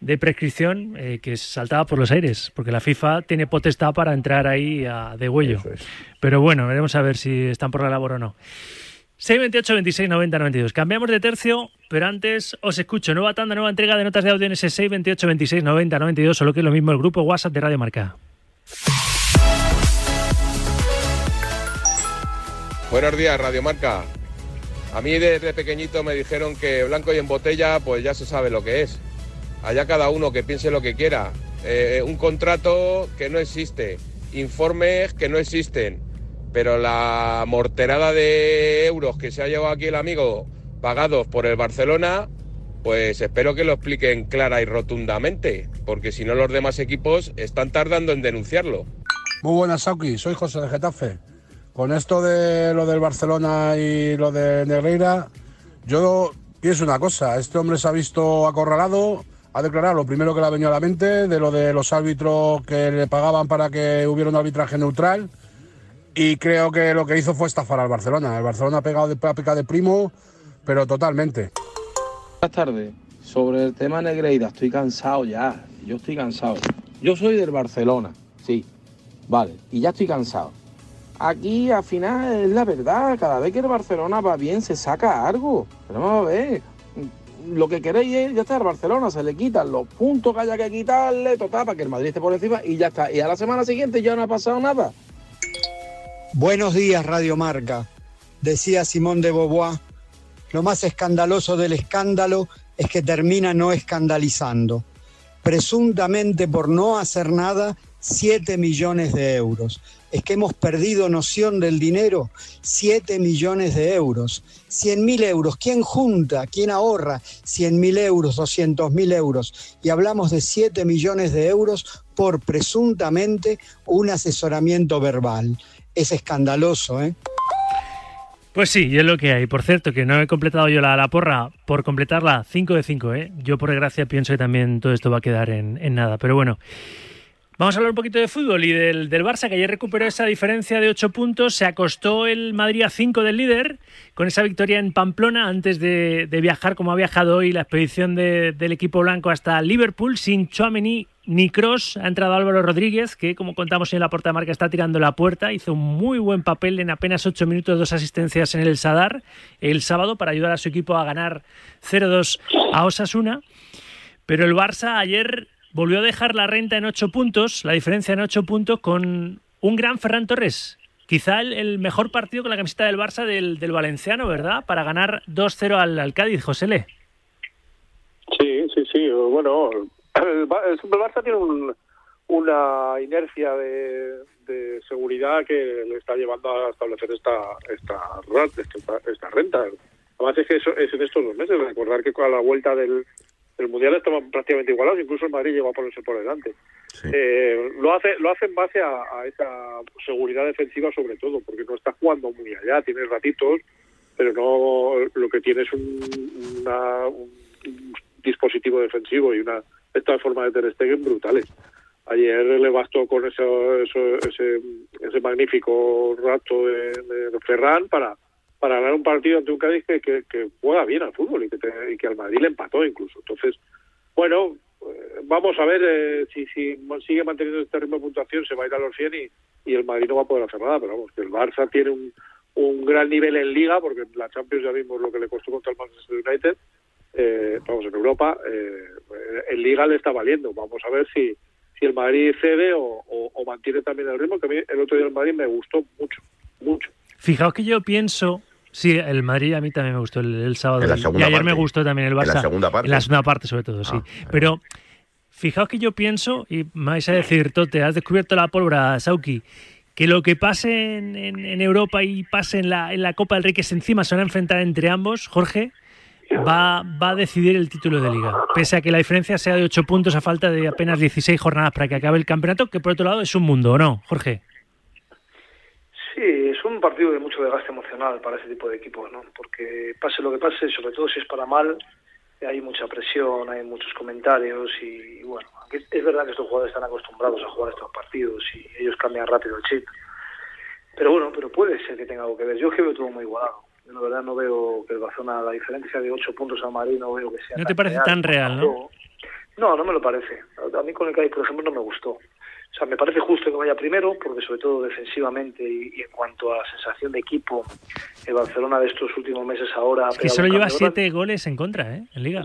de prescripción, eh, que saltaba por los aires, porque la FIFA tiene potestad para entrar ahí a, de huello. Pero bueno, veremos a ver si están por la labor o no. 628 26 90 92. Cambiamos de tercio, pero antes os escucho. Nueva tanda, nueva entrega de notas de audio en ese 628 26 90 92, solo que es lo mismo el grupo WhatsApp de Radio Marca. Buenos días, Radio Marca. A mí desde pequeñito me dijeron que blanco y en botella, pues ya se sabe lo que es. Allá cada uno que piense lo que quiera. Eh, un contrato que no existe, informes que no existen, pero la morterada de euros que se ha llevado aquí el amigo pagados por el Barcelona, pues espero que lo expliquen clara y rotundamente, porque si no los demás equipos están tardando en denunciarlo. Muy buenas, Sauki. Soy José de Getafe. Con esto de lo del Barcelona y lo de Negreira, yo pienso una cosa. Este hombre se ha visto acorralado, ha declarado lo primero que le ha venido a la mente, de lo de los árbitros que le pagaban para que hubiera un arbitraje neutral. Y creo que lo que hizo fue estafar al Barcelona. El Barcelona ha pegado de, pecado de primo, pero totalmente. Buenas tardes. Sobre el tema Negreira, estoy cansado ya. Yo estoy cansado. Yo soy del Barcelona, sí. Vale, y ya estoy cansado. Aquí al final es la verdad, cada vez que el Barcelona va bien se saca algo. Pero vamos a ver, lo que queréis es, ya está, el Barcelona se le quitan los puntos que haya que quitarle, total, para que el Madrid esté por encima y ya está. Y a la semana siguiente ya no ha pasado nada. Buenos días, Radio Marca. Decía Simón de Beauvoir, lo más escandaloso del escándalo es que termina no escandalizando. Presuntamente por no hacer nada, 7 millones de euros. Es que hemos perdido noción del dinero, 7 millones de euros. 100 mil euros, ¿quién junta? ¿Quién ahorra 100 mil euros, 200 mil euros? Y hablamos de 7 millones de euros por presuntamente un asesoramiento verbal. Es escandaloso, ¿eh? Pues sí, y es lo que hay. Por cierto, que no he completado yo la, la porra por completarla 5 de 5, ¿eh? Yo por desgracia pienso que también todo esto va a quedar en, nada. Pero bueno, Vamos a hablar un poquito de fútbol y del, del, Barça, que ayer recuperó esa diferencia de 8 puntos. Se acostó el Madrid a 5 del líder con esa victoria en Pamplona antes de, de viajar, como ha viajado hoy, la expedición de, del equipo blanco hasta Liverpool sin Chouameni ni Cross. Ha entrado Álvaro Rodríguez, que como contamos en la puerta de marca está tirando la puerta. Hizo un muy buen papel en apenas 8 minutos, dos asistencias en el Sadar el sábado para ayudar a su equipo a ganar 0-2 a Osasuna. Pero el Barça ayer volvió a dejar la renta en ocho puntos, la diferencia en ocho puntos, con un gran Ferran Torres. Quizá el, mejor partido con la camiseta del Barça del, del Valenciano, ¿verdad? Para ganar 2-0 al, al, Cádiz, José Le. Sí, sí, sí. Bueno, el, Barça tiene un, una inercia de, de, seguridad que le está llevando a establecer esta, esta, esta, esta renta. Además es que eso, es en estos dos meses. Recordar que a la vuelta del, el mundial estaban prácticamente igualados, incluso el Madrid llegó a ponerse por delante. Sí. Eh, lo hace lo hace en base a, a, esa seguridad defensiva sobre todo, porque no está jugando muy allá, tiene ratitos, pero no lo que tiene es un, una, un dispositivo defensivo y una esta forma de Ter Stegen brutales. Ayer le bastó con eso, ese, ese magnífico rato de, Ferran para para ganar un partido ante un Cádiz que, que, que juega bien al fútbol y que, te, y que al Madrid le empató incluso. Entonces, bueno, eh, vamos a ver eh, si, si sigue manteniendo este ritmo de puntuación, se va a ir a los 100 y, y el Madrid no va a poder hacer nada. Pero vamos, que el Barça tiene un, un gran nivel en Liga, porque la Champions ya vimos lo que le costó contra el Manchester United. Eh, vamos, en Europa, eh, en Liga le está valiendo. Vamos a ver si, si el Madrid cede o, o, o mantiene también el ritmo, que a mí el otro día el Madrid me gustó mucho, mucho. Fijaos que yo pienso Sí, el Madrid a mí también me gustó el, el sábado. En la y ayer parte. me gustó también el Barça. En la segunda parte. En la segunda parte, sobre todo, sí. Ah, Pero fijaos que yo pienso, y me vais a decir, Tote, has descubierto la pólvora, Sauki, que lo que pase en, en, en, Europa y pase en la, en la Copa del Rey, que se encima se van a enfrentar entre ambos, Jorge, va, va a decidir el título de liga. Pese a que la diferencia sea de 8 puntos a falta de apenas 16 jornadas para que acabe el campeonato, que por otro lado es un mundo, ¿o no, Jorge? Sí, es un partido de mucho desgaste emocional para ese tipo de equipos, ¿no? Porque pase lo que pase, sobre todo si es para mal, hay mucha presión, hay muchos comentarios y, bueno, es verdad que estos jugadores están acostumbrados a jugar estos partidos y ellos cambian rápido el chip. Pero bueno, pero puede ser que tenga algo que ver. Yo es que veo todo muy igualado. Yo la verdad no veo que el Barcelona, la diferencia de 8 puntos al Madrid, no veo que sea. ¿No te parece real, tan real, no? No, no me lo parece. A mí con el Cádiz, por ejemplo, no me gustó. O sea, me parece justo que vaya primero, porque sobre todo defensivamente y, y en cuanto a sensación de equipo, el Barcelona de estos últimos meses ahora... Es que solo lleva siete goles en contra, ¿eh? En Liga.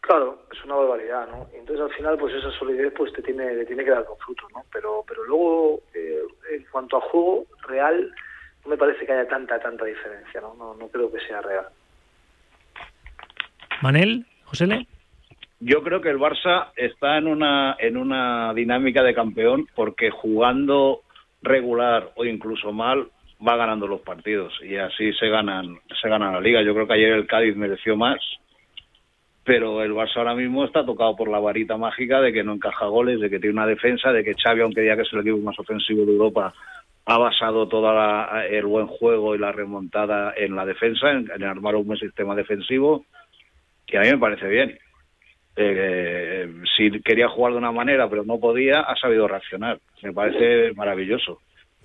Claro, es una barbaridad, ¿no? Entonces al final, pues esa solidez pues te tiene, te tiene que dar con fruto, ¿no? Pero, pero luego, eh, en cuanto a juego real, me parece que haya tanta, tanta diferencia, ¿no? No, no creo que sea real. Manel, José Le. Yo creo que el Barça está en una en una dinámica de campeón porque jugando regular o incluso mal va ganando los partidos y así se ganan se gana la liga. Yo creo que ayer el Cádiz mereció más, pero el Barça ahora mismo está tocado por la varita mágica de que no encaja goles, de que tiene una defensa, de que Xavi, aunque diga que es el equipo más ofensivo de Europa, ha basado todo el buen juego y la remontada en la defensa, en, en armar un buen sistema defensivo, que a mí me parece bien eh, si quería jugar de una manera pero no podía, ha sabido reaccionar. Me parece maravilloso.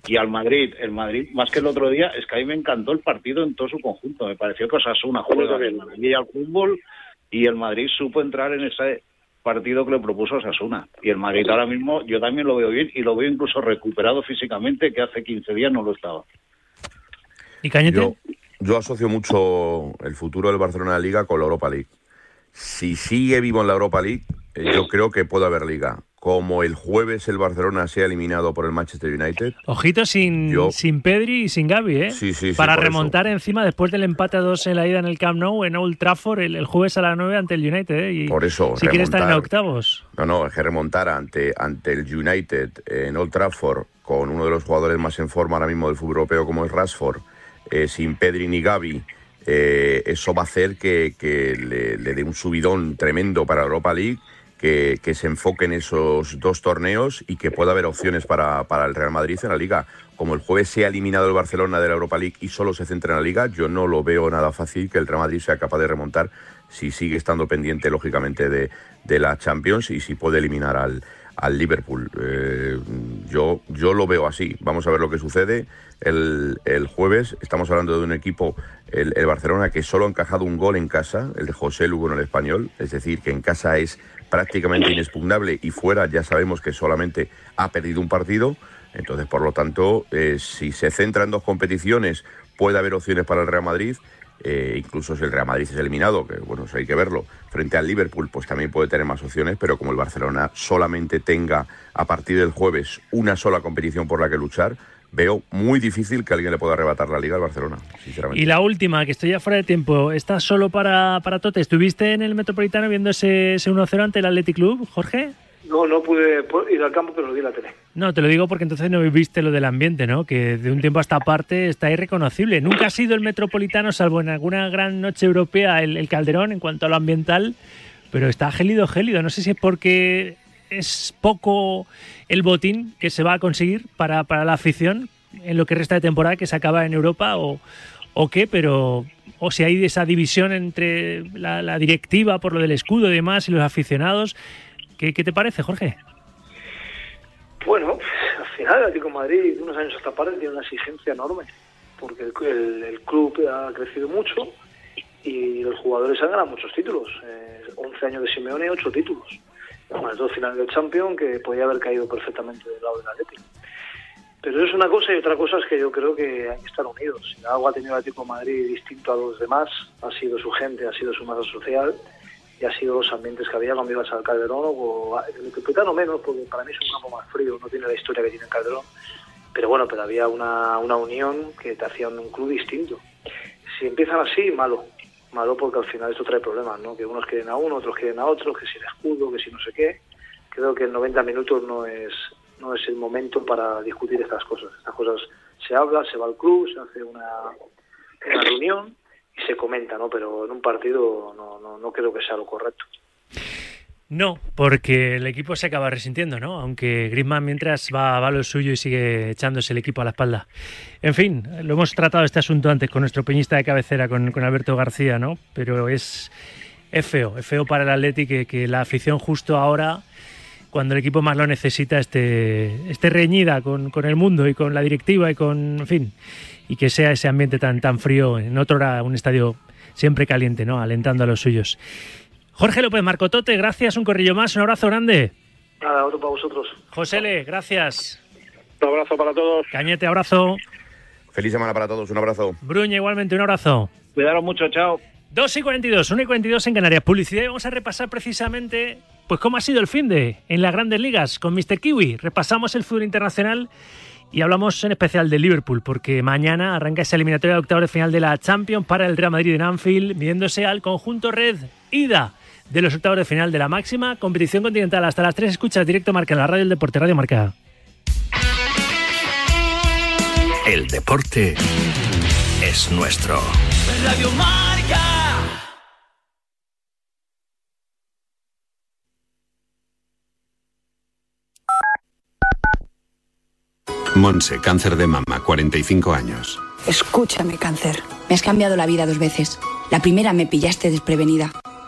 Y al Madrid, el Madrid, más que el otro día, es que a mí me encantó el partido en todo su conjunto. Me pareció que Osasuna juega bien y al fútbol y el Madrid supo entrar en ese partido que le propuso Sasuna. Y el Madrid ahora mismo yo también lo veo bien y lo veo incluso recuperado físicamente, que hace 15 días no lo estaba. ¿Y Cañete? Yo, yo asocio mucho el futuro del Barcelona de la Liga con la Europa League. Si sigue vivo en la Europa League, eh, yo creo que puede haber Liga. Como el jueves el Barcelona sea eliminado por el Manchester United, Ojito sin, Yo- sin Pedri y sin Gaby, ¿eh? Sí, sí, sí, Para eso. remontar encima después del empate a dos en la ida en el Camp Nou, en Old Trafford, el, el jueves a las 9 ante el United, ¿eh? Y Por eso, Si quiere estar en octavos. No, no, es que remontar ante, ante el United en Old Trafford con uno de los jugadores más en forma ahora mismo del fútbol europeo como es Rashford, eh, sin Pedri ni Gavi, eh, eso va a hacer que, que le, le dé un subidón tremendo para Europa League, que, que se enfoque en esos dos torneos y que pueda haber opciones para, para el Real Madrid en la Liga. Como el jueves sea eliminado el Barcelona de la Europa League y solo se centra en la Liga, yo no lo veo nada fácil que el Real Madrid sea capaz de remontar si sigue estando pendiente, lógicamente, de, de la Champions y si puede eliminar al, al Liverpool. Eh, yo, yo lo veo así. Vamos a ver lo que sucede el, el jueves. Estamos hablando de un equipo, el, el Barcelona, que solo ha encajado un gol en casa, el de José Lugo en el español. Es decir, que en casa es prácticamente inexpugnable y fuera ya sabemos que solamente ha perdido un partido. Entonces, por lo tanto, eh, si se centra en dos competiciones, puede haber opciones para el Real Madrid. Eh, incluso si el Real Madrid es eliminado, que bueno, eso hay que verlo, frente al Liverpool, pues también puede tener más opciones, pero como el Barcelona solamente tenga a partir del jueves una sola competición por la que luchar, veo muy difícil que alguien le pueda arrebatar la liga al Barcelona, sinceramente. Y la última, que estoy ya fuera de tiempo, ¿está solo para, para Tote? ¿Estuviste en el Metropolitano viendo ese, ese 1-0 ante el Athletic Club, Jorge? No, no pude ir al campo, pero lo vi en la tele. No, te lo digo porque entonces no viste lo del ambiente, ¿no? Que de un tiempo a esta parte está irreconocible. Nunca ha sido el Metropolitano, salvo en alguna gran noche europea, el, el Calderón en cuanto a lo ambiental, pero está gélido, gélido. No sé si es porque es poco el botín que se va a conseguir para, para la afición en lo que resta de temporada que se acaba en Europa o, o qué, pero o si hay esa división entre la, directiva por lo del escudo y demás y los aficionados. ¿Qué, qué te parece, Jorge? Bueno, al final el Atlético de Madrid, unos años a esta parte, tiene una exigencia enorme, porque el, el- el club ha crecido mucho y los jugadores han ganado muchos títulos. Eh, 11 años de Simeone, 8 títulos. Más dos finales del Champions que podía haber caído perfectamente del lado del Atlético. Pero es una cosa y otra cosa es que yo creo que hay que estar unidos. Si algo ha tenido el Atlético Madrid distinto a los demás, ha sido su gente, ha sido su masa social y ha sido los ambientes que había cuando ibas al Calderón o el Metropolitano menos, porque para mí es un campo más frío, no tiene la historia que tiene el Calderón. Pero bueno, pero había una, una unión que te hacía un club distinto. Si empiezan así, malo. Malo porque al final esto trae problemas, ¿no? Que unos quieren a uno, otros quieren a otros, que si el escudo, que si no sé qué. Creo que en 90 minutos no es no es el momento para discutir estas cosas. Estas cosas se habla, se va al club, se hace una, una reunión y se comenta, ¿no? Pero en un partido no, no, no creo que sea lo correcto. No, porque el equipo se acaba resintiendo, ¿no? Aunque Griezmann mientras va, va lo suyo y sigue echándose el equipo a la espalda. En fin, lo hemos tratado este asunto antes con nuestro peñista de cabecera, con, Alberto García, ¿no? Pero es, es feo, feo para el Atleti que, la afición justo ahora, cuando el equipo más lo necesita, esté, esté reñida con, con el mundo y con la directiva y con, en fin, y que sea ese ambiente tan, tan frío, en otro hora un estadio siempre caliente, ¿no? Alentando a los suyos. Jorge López Marcotote, gracias, un corrillo más, un abrazo grande. Nada, otro para vosotros. José Le, gracias. Un abrazo para todos. Cañete, abrazo. Feliz semana para todos, un abrazo. Bruña, igualmente, un abrazo. Cuidaros mucho, chao. 2 y 42, 1 y 42 en Canarias. Publicidad y vamos a repasar precisamente pues cómo ha sido el fin de en las grandes ligas con Mr. Kiwi. Repasamos el fútbol internacional y hablamos en especial de Liverpool, porque mañana arranca esa eliminatoria de octavos de final de la Champions para el Real Madrid en Anfield, midiéndose al conjunto Red Ida de los octavos de final de la máxima competición continental. Hasta las 3 escuchas directo Marca en la radio del Deporte Radio Marca. El deporte es nuestro. Radio Marca. Monse, cáncer de mama, 45 años. Escúchame, cáncer. Me has cambiado la vida dos veces. La primera me pillaste desprevenida.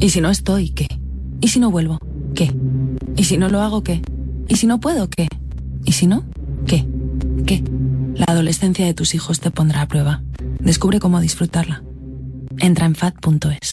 ¿Y si no estoy? ¿Qué? ¿Y si no vuelvo? ¿Qué? ¿Y si no lo hago? ¿Qué? ¿Y si no puedo? ¿Qué? ¿Y si no? ¿Qué? ¿Qué? La adolescencia de tus hijos te pondrá a prueba. Descubre cómo disfrutarla. Entra en fat.es.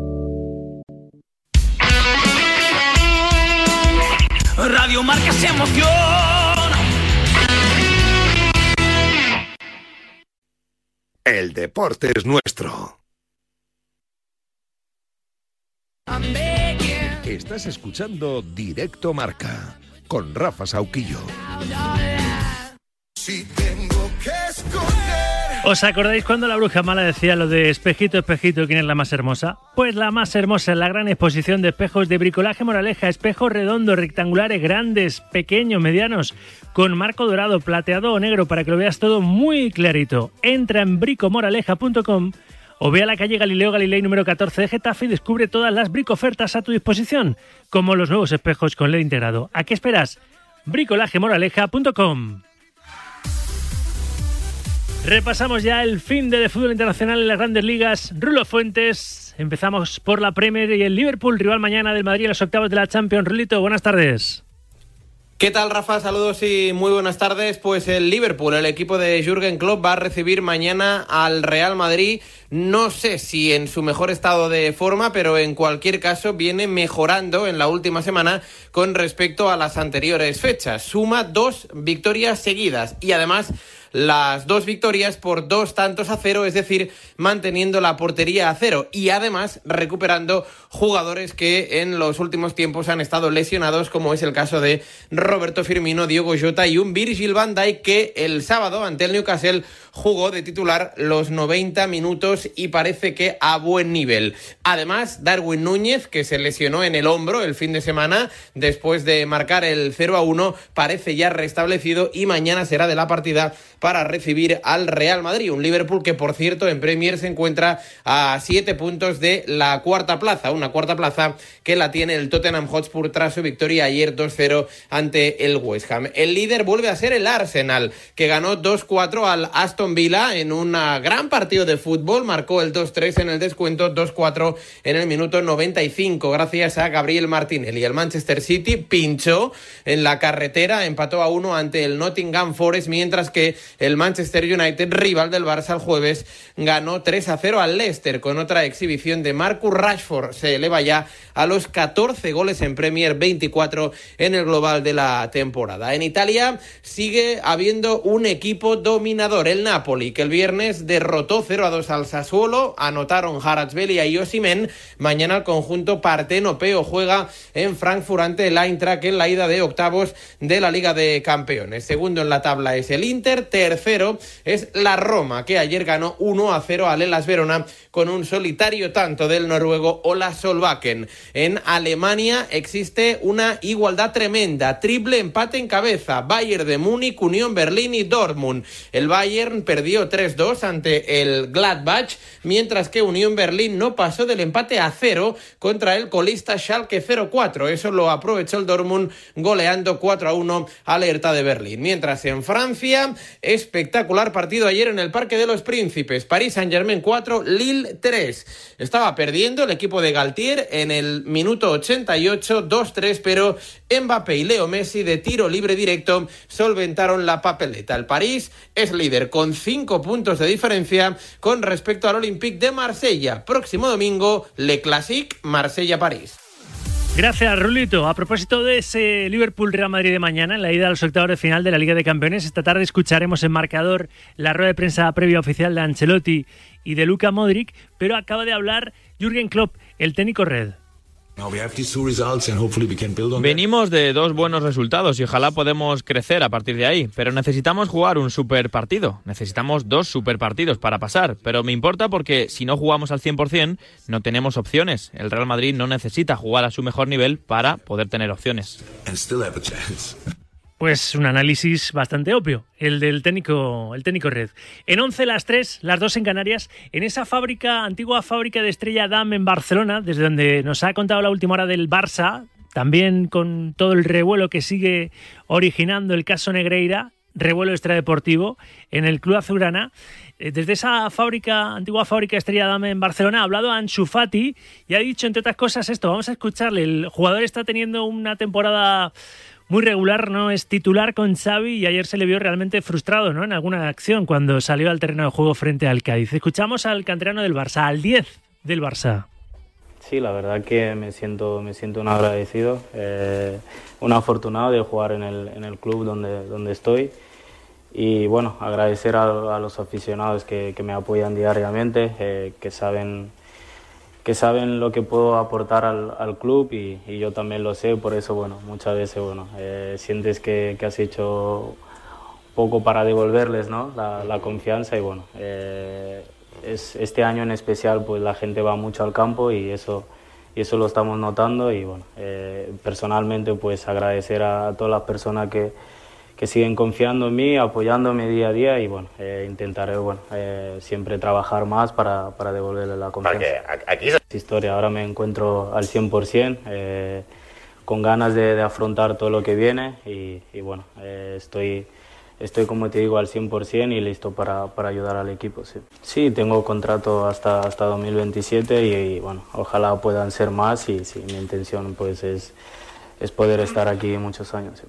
Radio Marca se emoción. El deporte es nuestro. Estás escuchando Directo Marca con Rafa Sauquillo. Si tengo que escoger. ¿Os acordáis cuando la bruja mala decía lo de espejito, espejito, quién es la más hermosa? Pues la más hermosa es la gran exposición de espejos de bricolaje moraleja, espejos redondos, rectangulares, grandes, pequeños, medianos, con marco dorado, plateado o negro para que lo veas todo muy clarito. Entra en bricomoraleja.com o ve a la calle Galileo Galilei número 14 de Getafe y descubre todas las bricofertas a tu disposición, como los nuevos espejos con LED integrado. ¿A qué esperas? bricolajemoraleja.com Repasamos ya el fin de fútbol internacional en las grandes ligas. Rulo Fuentes, empezamos por la Premier y el Liverpool, rival mañana del Madrid en los octavos de la Champions. Rulito, buenas tardes. ¿Qué tal, Rafa? Saludos y muy buenas tardes. Pues el Liverpool, el equipo de Jürgen Klopp, va a recibir mañana al Real Madrid. No sé si en su mejor estado de forma, pero en cualquier caso viene mejorando en la última semana con respecto a las anteriores fechas. Suma dos victorias seguidas y además las dos victorias por dos tantos a cero, es decir, manteniendo la portería a cero y además recuperando jugadores que en los últimos tiempos han estado lesionados, como es el caso de Roberto Firmino, Diego Jota y un Virgil van Dijk que el sábado ante el Newcastle jugó de titular los 90 minutos y parece que a buen nivel. Además, Darwin Núñez, que se lesionó en el hombro el fin de semana después de marcar el 0 a 1, parece ya restablecido y mañana será de la partida para recibir al Real Madrid. Un Liverpool que, por cierto, en Premier se encuentra a siete puntos de la cuarta plaza. Una cuarta plaza que la tiene el Tottenham Hotspur tras su victoria ayer 2-0 ante el West Ham. El líder vuelve a ser el Arsenal, que ganó 2-4 al Aston Villa en un gran partido de fútbol. Marcó el 2-3 en el descuento, 2-4 en el minuto 95, gracias a Gabriel Martinelli. El Manchester City pinchó en la carretera, empató a uno ante el Nottingham Forest, mientras que el Manchester United, rival del Barça el jueves, ganó 3 a 0 al Leicester con otra exhibición de Marcus Rashford. Se eleva ya a los 14 goles en Premier, 24 en el global de la temporada. En Italia sigue habiendo un equipo dominador, el Napoli, que el viernes derrotó 0 a 2 al Sassuolo, anotaron Haratzbeli y Osimen. Mañana el conjunto partenopeo juega en Frankfurt ante el Eintracht en la ida de octavos de la Liga de Campeones. Segundo en la tabla es el Inter, tercero es la Roma, que ayer ganó 1 a 0 al Elas Verona con un solitario tanto del noruego Ola Solbakken. En Alemania existe una igualdad tremenda, triple empate en cabeza, Bayern de Múnich, Unión Berlín y Dortmund. El Bayern perdió 3-2 ante el Gladbach, mientras que Unión Berlín no pasó del empate a cero contra el colista Schalke 0-4. Eso lo aprovechó el Dortmund goleando 4-1 al Hertha de Berlín. Mientras en Francia espectacular partido ayer en el Parque de los Príncipes. París Saint-Germain 4, Lille 3. Estaba perdiendo el equipo de Galtier en el minuto 88, 2-3, pero Mbappé y Leo Messi de tiro libre directo solventaron la papeleta. El París es líder con 5 puntos de diferencia con respecto al Olympique de Marsella. Próximo domingo, Le Classique Marsella-París. Gracias, Rulito. A propósito de ese Liverpool-Real Madrid de mañana, en la ida a los octavos de final de la Liga de Campeones, esta tarde escucharemos en marcador la rueda de prensa previa oficial de Ancelotti y de Luka Modric, pero acaba de hablar Jürgen Klopp, el técnico red. Venimos de dos buenos resultados y ojalá podemos crecer a partir de ahí, pero necesitamos jugar un super partido. Necesitamos dos super partidos para pasar, pero me importa porque si no jugamos al 100% no tenemos opciones. El Real Madrid no necesita jugar a su mejor nivel para poder tener opciones. Pues un análisis bastante obvio, el del técnico, el técnico Red. En 11 las 3, las dos en Canarias, en esa fábrica, antigua fábrica de Estrella Damm en Barcelona, desde donde nos ha contado la última hora del Barça, también con todo el revuelo que sigue originando el caso Negreira, revuelo extradeportivo en el Club Azulgrana. Eh, desde esa fábrica, antigua fábrica Estrella Damm en Barcelona, ha hablado Ansu Fati y ha dicho, entre otras cosas, esto. Vamos a escucharle. El jugador está teniendo una temporada muy regular, no es titular con Xavi y ayer se le vio realmente frustrado ¿no? en alguna acción cuando salió al terreno de juego frente al Cádiz. Escuchamos al canterano del Barça, al 10 del Barça. Sí, la verdad que me siento, me siento un agradecido, eh, un afortunado de jugar en el, en el club donde, donde estoy y bueno, agradecer a, los aficionados que, que, me apoyan diariamente, eh, que saben que saben lo que puedo aportar al, al club y, y, yo también lo sé, por eso, bueno, muchas veces, bueno, eh, sientes que, que, has hecho poco para devolverles, ¿no? La, confianza y, bueno, eh, es, este año en especial, pues la gente va mucho al campo y eso, y eso lo estamos notando y, bueno, eh, personalmente, pues agradecer a todas las personas que que siguen confiando en mí, apoyándome día a día y bueno, eh, intentaré bueno, eh, siempre trabajar más para, para devolverle la confianza. aquí historia, ahora me encuentro al 100%, eh, con ganas de, de, afrontar todo lo que viene y, y bueno, eh, estoy, estoy como te digo al 100% y listo para, para ayudar al equipo. Sí. sí, tengo contrato hasta, hasta 2027 y, y bueno, ojalá puedan ser más y sí, mi intención pues es, es poder estar aquí muchos años. Sí.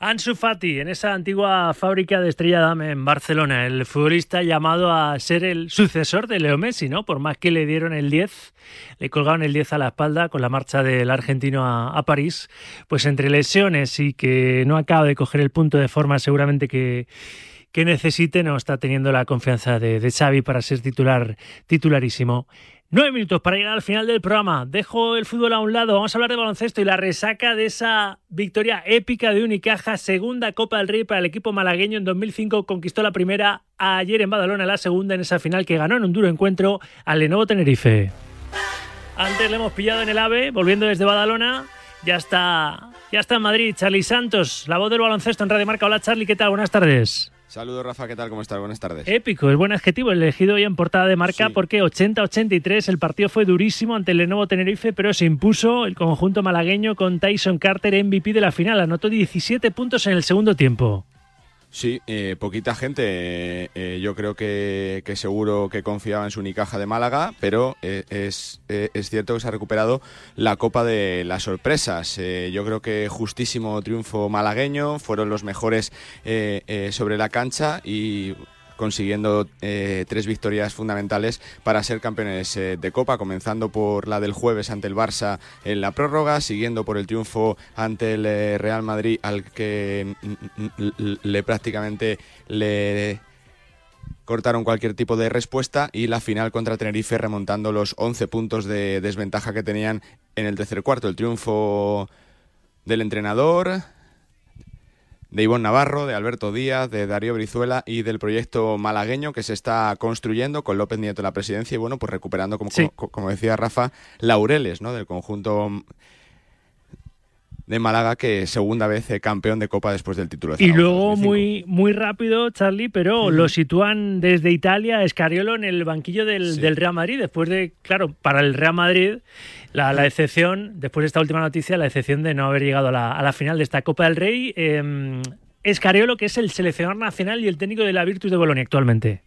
Ansu Fati, en esa antigua fábrica de Estrella Damm en Barcelona, el futbolista llamado a ser el sucesor de Leo Messi, ¿no? Por más que le dieron el 10, le colgaron el 10 a la espalda con la marcha del argentino a, a París, pues entre lesiones y que no acaba de coger el punto de forma seguramente que que necesite, no está teniendo la confianza de, de Xavi para ser titular, titularísimo. Nueve minutos para llegar al final del programa. Dejo el fútbol a un lado. Vamos a hablar de baloncesto y la resaca de esa victoria épica de Unicaja, segunda Copa del Rey para el equipo malagueño. En 2005 conquistó la primera, ayer en Badalona la segunda en esa final que ganó en un duro encuentro al Lenovo Tenerife. Antes le hemos pillado en el AVE, volviendo desde Badalona. Ya está, ya está en Madrid. Charlie Santos, la voz del baloncesto en Radio Marca. Hola Charlie, ¿qué tal? Buenas tardes. Saludos Rafa, ¿qué tal? ¿Cómo estás? Buenas tardes. Épico, el buen adjetivo elegido hoy en portada de marca sí. porque 80-83 el partido fue durísimo ante el Lenovo Tenerife, pero se impuso el conjunto malagueño con Tyson Carter MVP de la final. Anotó 17 puntos en el segundo tiempo. Sí, eh, poquita gente. Eh, yo creo que, que, seguro que confiaba en su Unicaja de Málaga, pero eh, es, es, cierto que se ha recuperado la Copa de las Sorpresas. Eh, yo creo que justísimo triunfo malagueño, fueron los mejores eh, sobre la cancha y consiguiendo eh, tres victorias fundamentales para ser campeones eh, de Copa, comenzando por la del jueves ante el Barça en la prórroga, siguiendo por el triunfo ante el eh, Real Madrid al que le prácticamente le cortaron cualquier tipo de respuesta y la final contra Tenerife remontando los 11 puntos de desventaja que tenían en el tercer cuarto. El triunfo del entrenador, de Ivonne Navarro, de Alberto Díaz, de Darío Brizuela y del proyecto malagueño que se está construyendo con López Nieto en la presidencia y bueno, pues recuperando, como, sí. como, como, decía Rafa, laureles ¿no? del conjunto de Málaga que segunda vez eh, campeón de Copa después del título. De y luego muy muy rápido, Charlie, pero mm. lo sitúan desde Italia, Escariolo en el banquillo del, sí. del, Real Madrid, después de, claro, para el Real Madrid, la, la, excepción, después de esta última noticia, la excepción de no haber llegado a la, a la final de esta Copa del Rey. Eh, Escariolo, que es el seleccionador nacional y el técnico de la Virtus de Bolonia actualmente.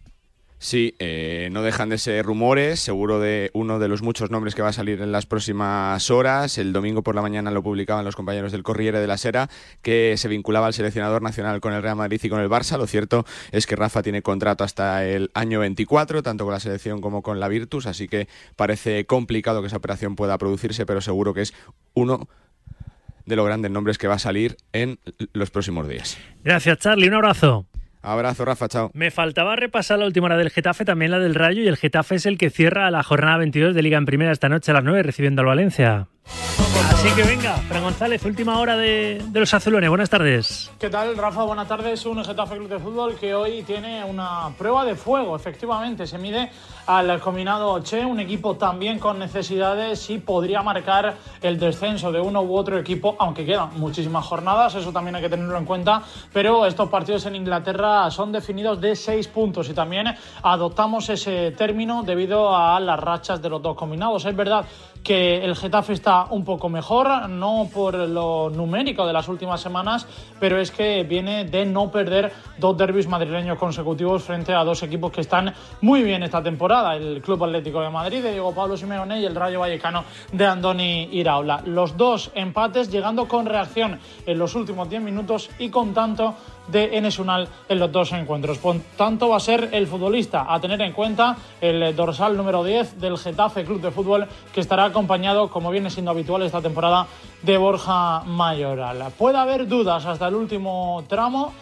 Sí, eh, no dejan de ser rumores, seguro de uno de los muchos nombres que va a salir en las próximas horas. El domingo por la mañana lo publicaban los compañeros del Corriere de la Sera, que se vinculaba al seleccionador nacional con el Real Madrid y con el Barça. Lo cierto es que Rafa tiene contrato hasta el año 24, tanto con la selección como con la Virtus, así que parece complicado que esa operación pueda producirse, pero seguro que es uno de los grandes nombres que va a salir en los próximos días. Gracias, Charlie. Un abrazo. Abrazo, Rafa, chao. Me faltaba repasar la última hora del Getafe, también la del Rayo, y el Getafe es el que cierra la jornada 22 de Liga en Primera esta noche a las 9 recibiendo al Valencia. Así que venga, Fran González, última hora de, de, los azulones. Buenas tardes. ¿Qué tal, Rafa? Buenas tardes. Un Getafe Club de Fútbol que hoy tiene una prueba de fuego, efectivamente. Se mide al combinado Che, un equipo también con necesidades y podría marcar el descenso de uno u otro equipo, aunque quedan muchísimas jornadas, eso también hay que tenerlo en cuenta. Pero estos partidos en Inglaterra son definidos de seis puntos y también adoptamos ese término debido a las rachas de los dos combinados. Es verdad que el Getafe está un poco mejor, no por lo numérico de las últimas semanas, pero es que viene de no perder dos derbis madrileños consecutivos frente a dos equipos que están muy bien esta temporada, el Club Atlético de Madrid de Diego Pablo Simeone y el Rayo Vallecano de Andoni Iraola. Los dos empates llegando con reacción en los últimos 10 minutos y con tanto de Enes Unal en los dos encuentros. Por tanto, va a ser el futbolista a tener en cuenta el dorsal número 10 del Getafe Club de Fútbol, que estará acompañado, como viene siendo habitual esta temporada, de Borja Mayoral. Puede haber dudas hasta el último tramo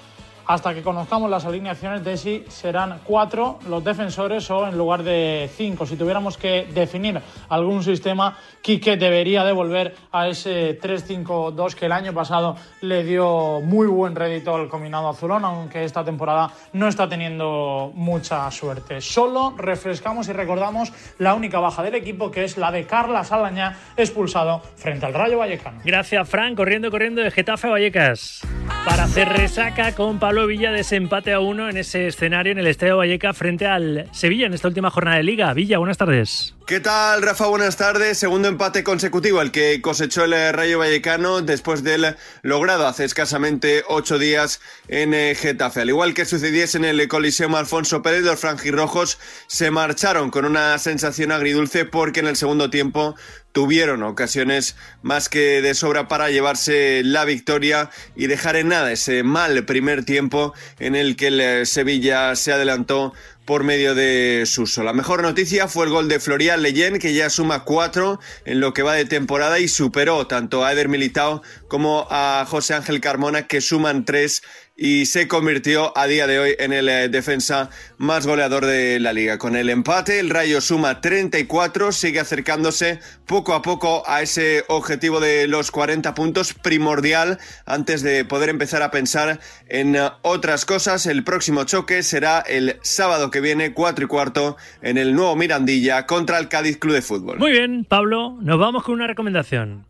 hasta que conozcamos las alineaciones de si serán cuatro los defensores o en lugar de cinco. Si tuviéramos que definir algún sistema, Quique debería devolver a ese 3-5-2 que el año pasado le dio muy buen rédito al combinado azulón, aunque esta temporada no está teniendo mucha suerte. Solo refrescamos y recordamos la única baja del equipo, que es la de Carla Salaña, expulsado frente al Rayo Vallecano. Gracias, Fran. Corriendo, corriendo de Getafe a Vallecas. Para hacer resaca con Pablo Villa desempate a uno en ese escenario en el Estadio Valleca frente al Sevilla en esta última jornada de Liga. Villa, buenas tardes. ¿Qué tal, Rafa? Buenas tardes. Segundo empate consecutivo el que cosechó el Rayo Vallecano después del logrado hace escasamente ocho días en Getafe. Al igual que sucediese en el Coliseum Alfonso Pérez, los franjirrojos se marcharon con una sensación agridulce porque en el segundo tiempo tuvieron ocasiones más que de sobra para llevarse la victoria y dejar en nada ese mal primer tiempo en el que el Sevilla se adelantó por medio de Suso. La mejor noticia fue el gol de Florian Leyen, que ya suma cuatro en lo que va de temporada y superó tanto a Eder Militao como a José Ángel Carmona, que suman tres y se convirtió a día de hoy en el eh, defensa más goleador de la liga. Con el empate, el Rayo suma 34, sigue acercándose poco a poco a ese objetivo de los 40 puntos primordial antes de poder empezar a pensar en eh, otras cosas. El próximo choque será el sábado que viene, 4 y cuarto, en el nuevo Mirandilla contra el Cádiz Club de Fútbol. Muy bien, Pablo, nos vamos con una recomendación.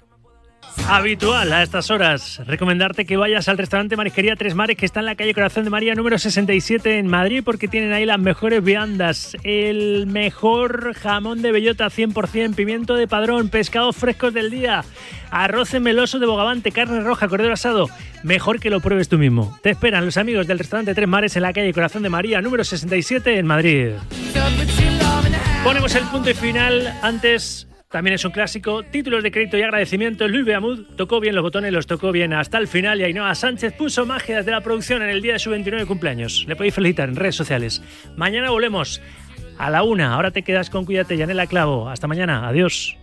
Habitual a estas horas, recomendarte que vayas al restaurante Marisquería Tres Mares que está en la calle Corazón de María número 67 en Madrid porque tienen ahí las mejores viandas, el mejor jamón de bellota 100%, pimiento de padrón, pescados frescos del día, arroz meloso de bogavante, carne roja, cordero asado. Mejor que lo pruebes tú mismo. Te esperan los amigos del restaurante Tres Mares en la calle Corazón de María número 67 en Madrid. Ponemos el punto y final antes también es un clásico. Títulos de crédito y agradecimiento. Luis Beamud tocó bien los botones, los tocó bien hasta el final. Y Ainhoa Sánchez puso magia desde la producción en el día de su 29 cumpleaños. Le podéis felicitar en redes sociales. Mañana volvemos a la una. Ahora te quedas con Cuídate, Yanela Clavo. Hasta mañana. Adiós.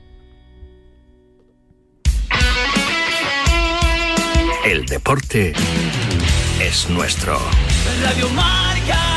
El deporte es nuestro. Radio Marca.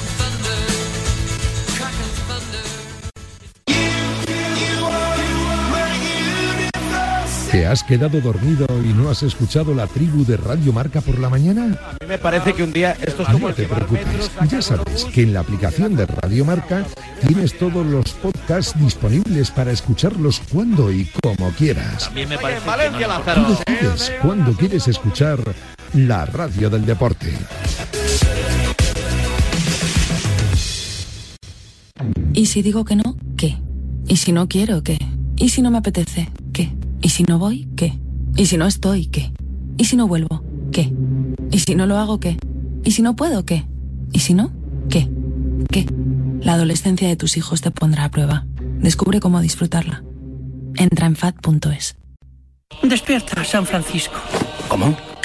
¿Te has quedado dormido y no has escuchado la tribu de Radio Marca por la mañana? A mí me parece que un día esto es como No te preocupes, ya sabes que en la aplicación de Radio Marca tienes todos los podcasts disponibles para escucharlos cuando y como quieras. También me parece Valencia, que no nos Lázaro. Tú decides cuándo quieres escuchar la radio del deporte. ¿Y si digo que no? ¿Qué? ¿Y si no quiero? ¿Qué? ¿Y si no me apetece? ¿Y si no voy? ¿Qué? ¿Y si no estoy? ¿Qué? ¿Y si no vuelvo? ¿Qué? ¿Y si no lo hago? ¿Qué? ¿Y si no puedo? ¿Qué? ¿Y si no? ¿Qué? ¿Qué? La adolescencia de tus hijos te pondrá a prueba. Descubre cómo disfrutarla. Entra en fat.es. Despierta, San Francisco. ¿Cómo?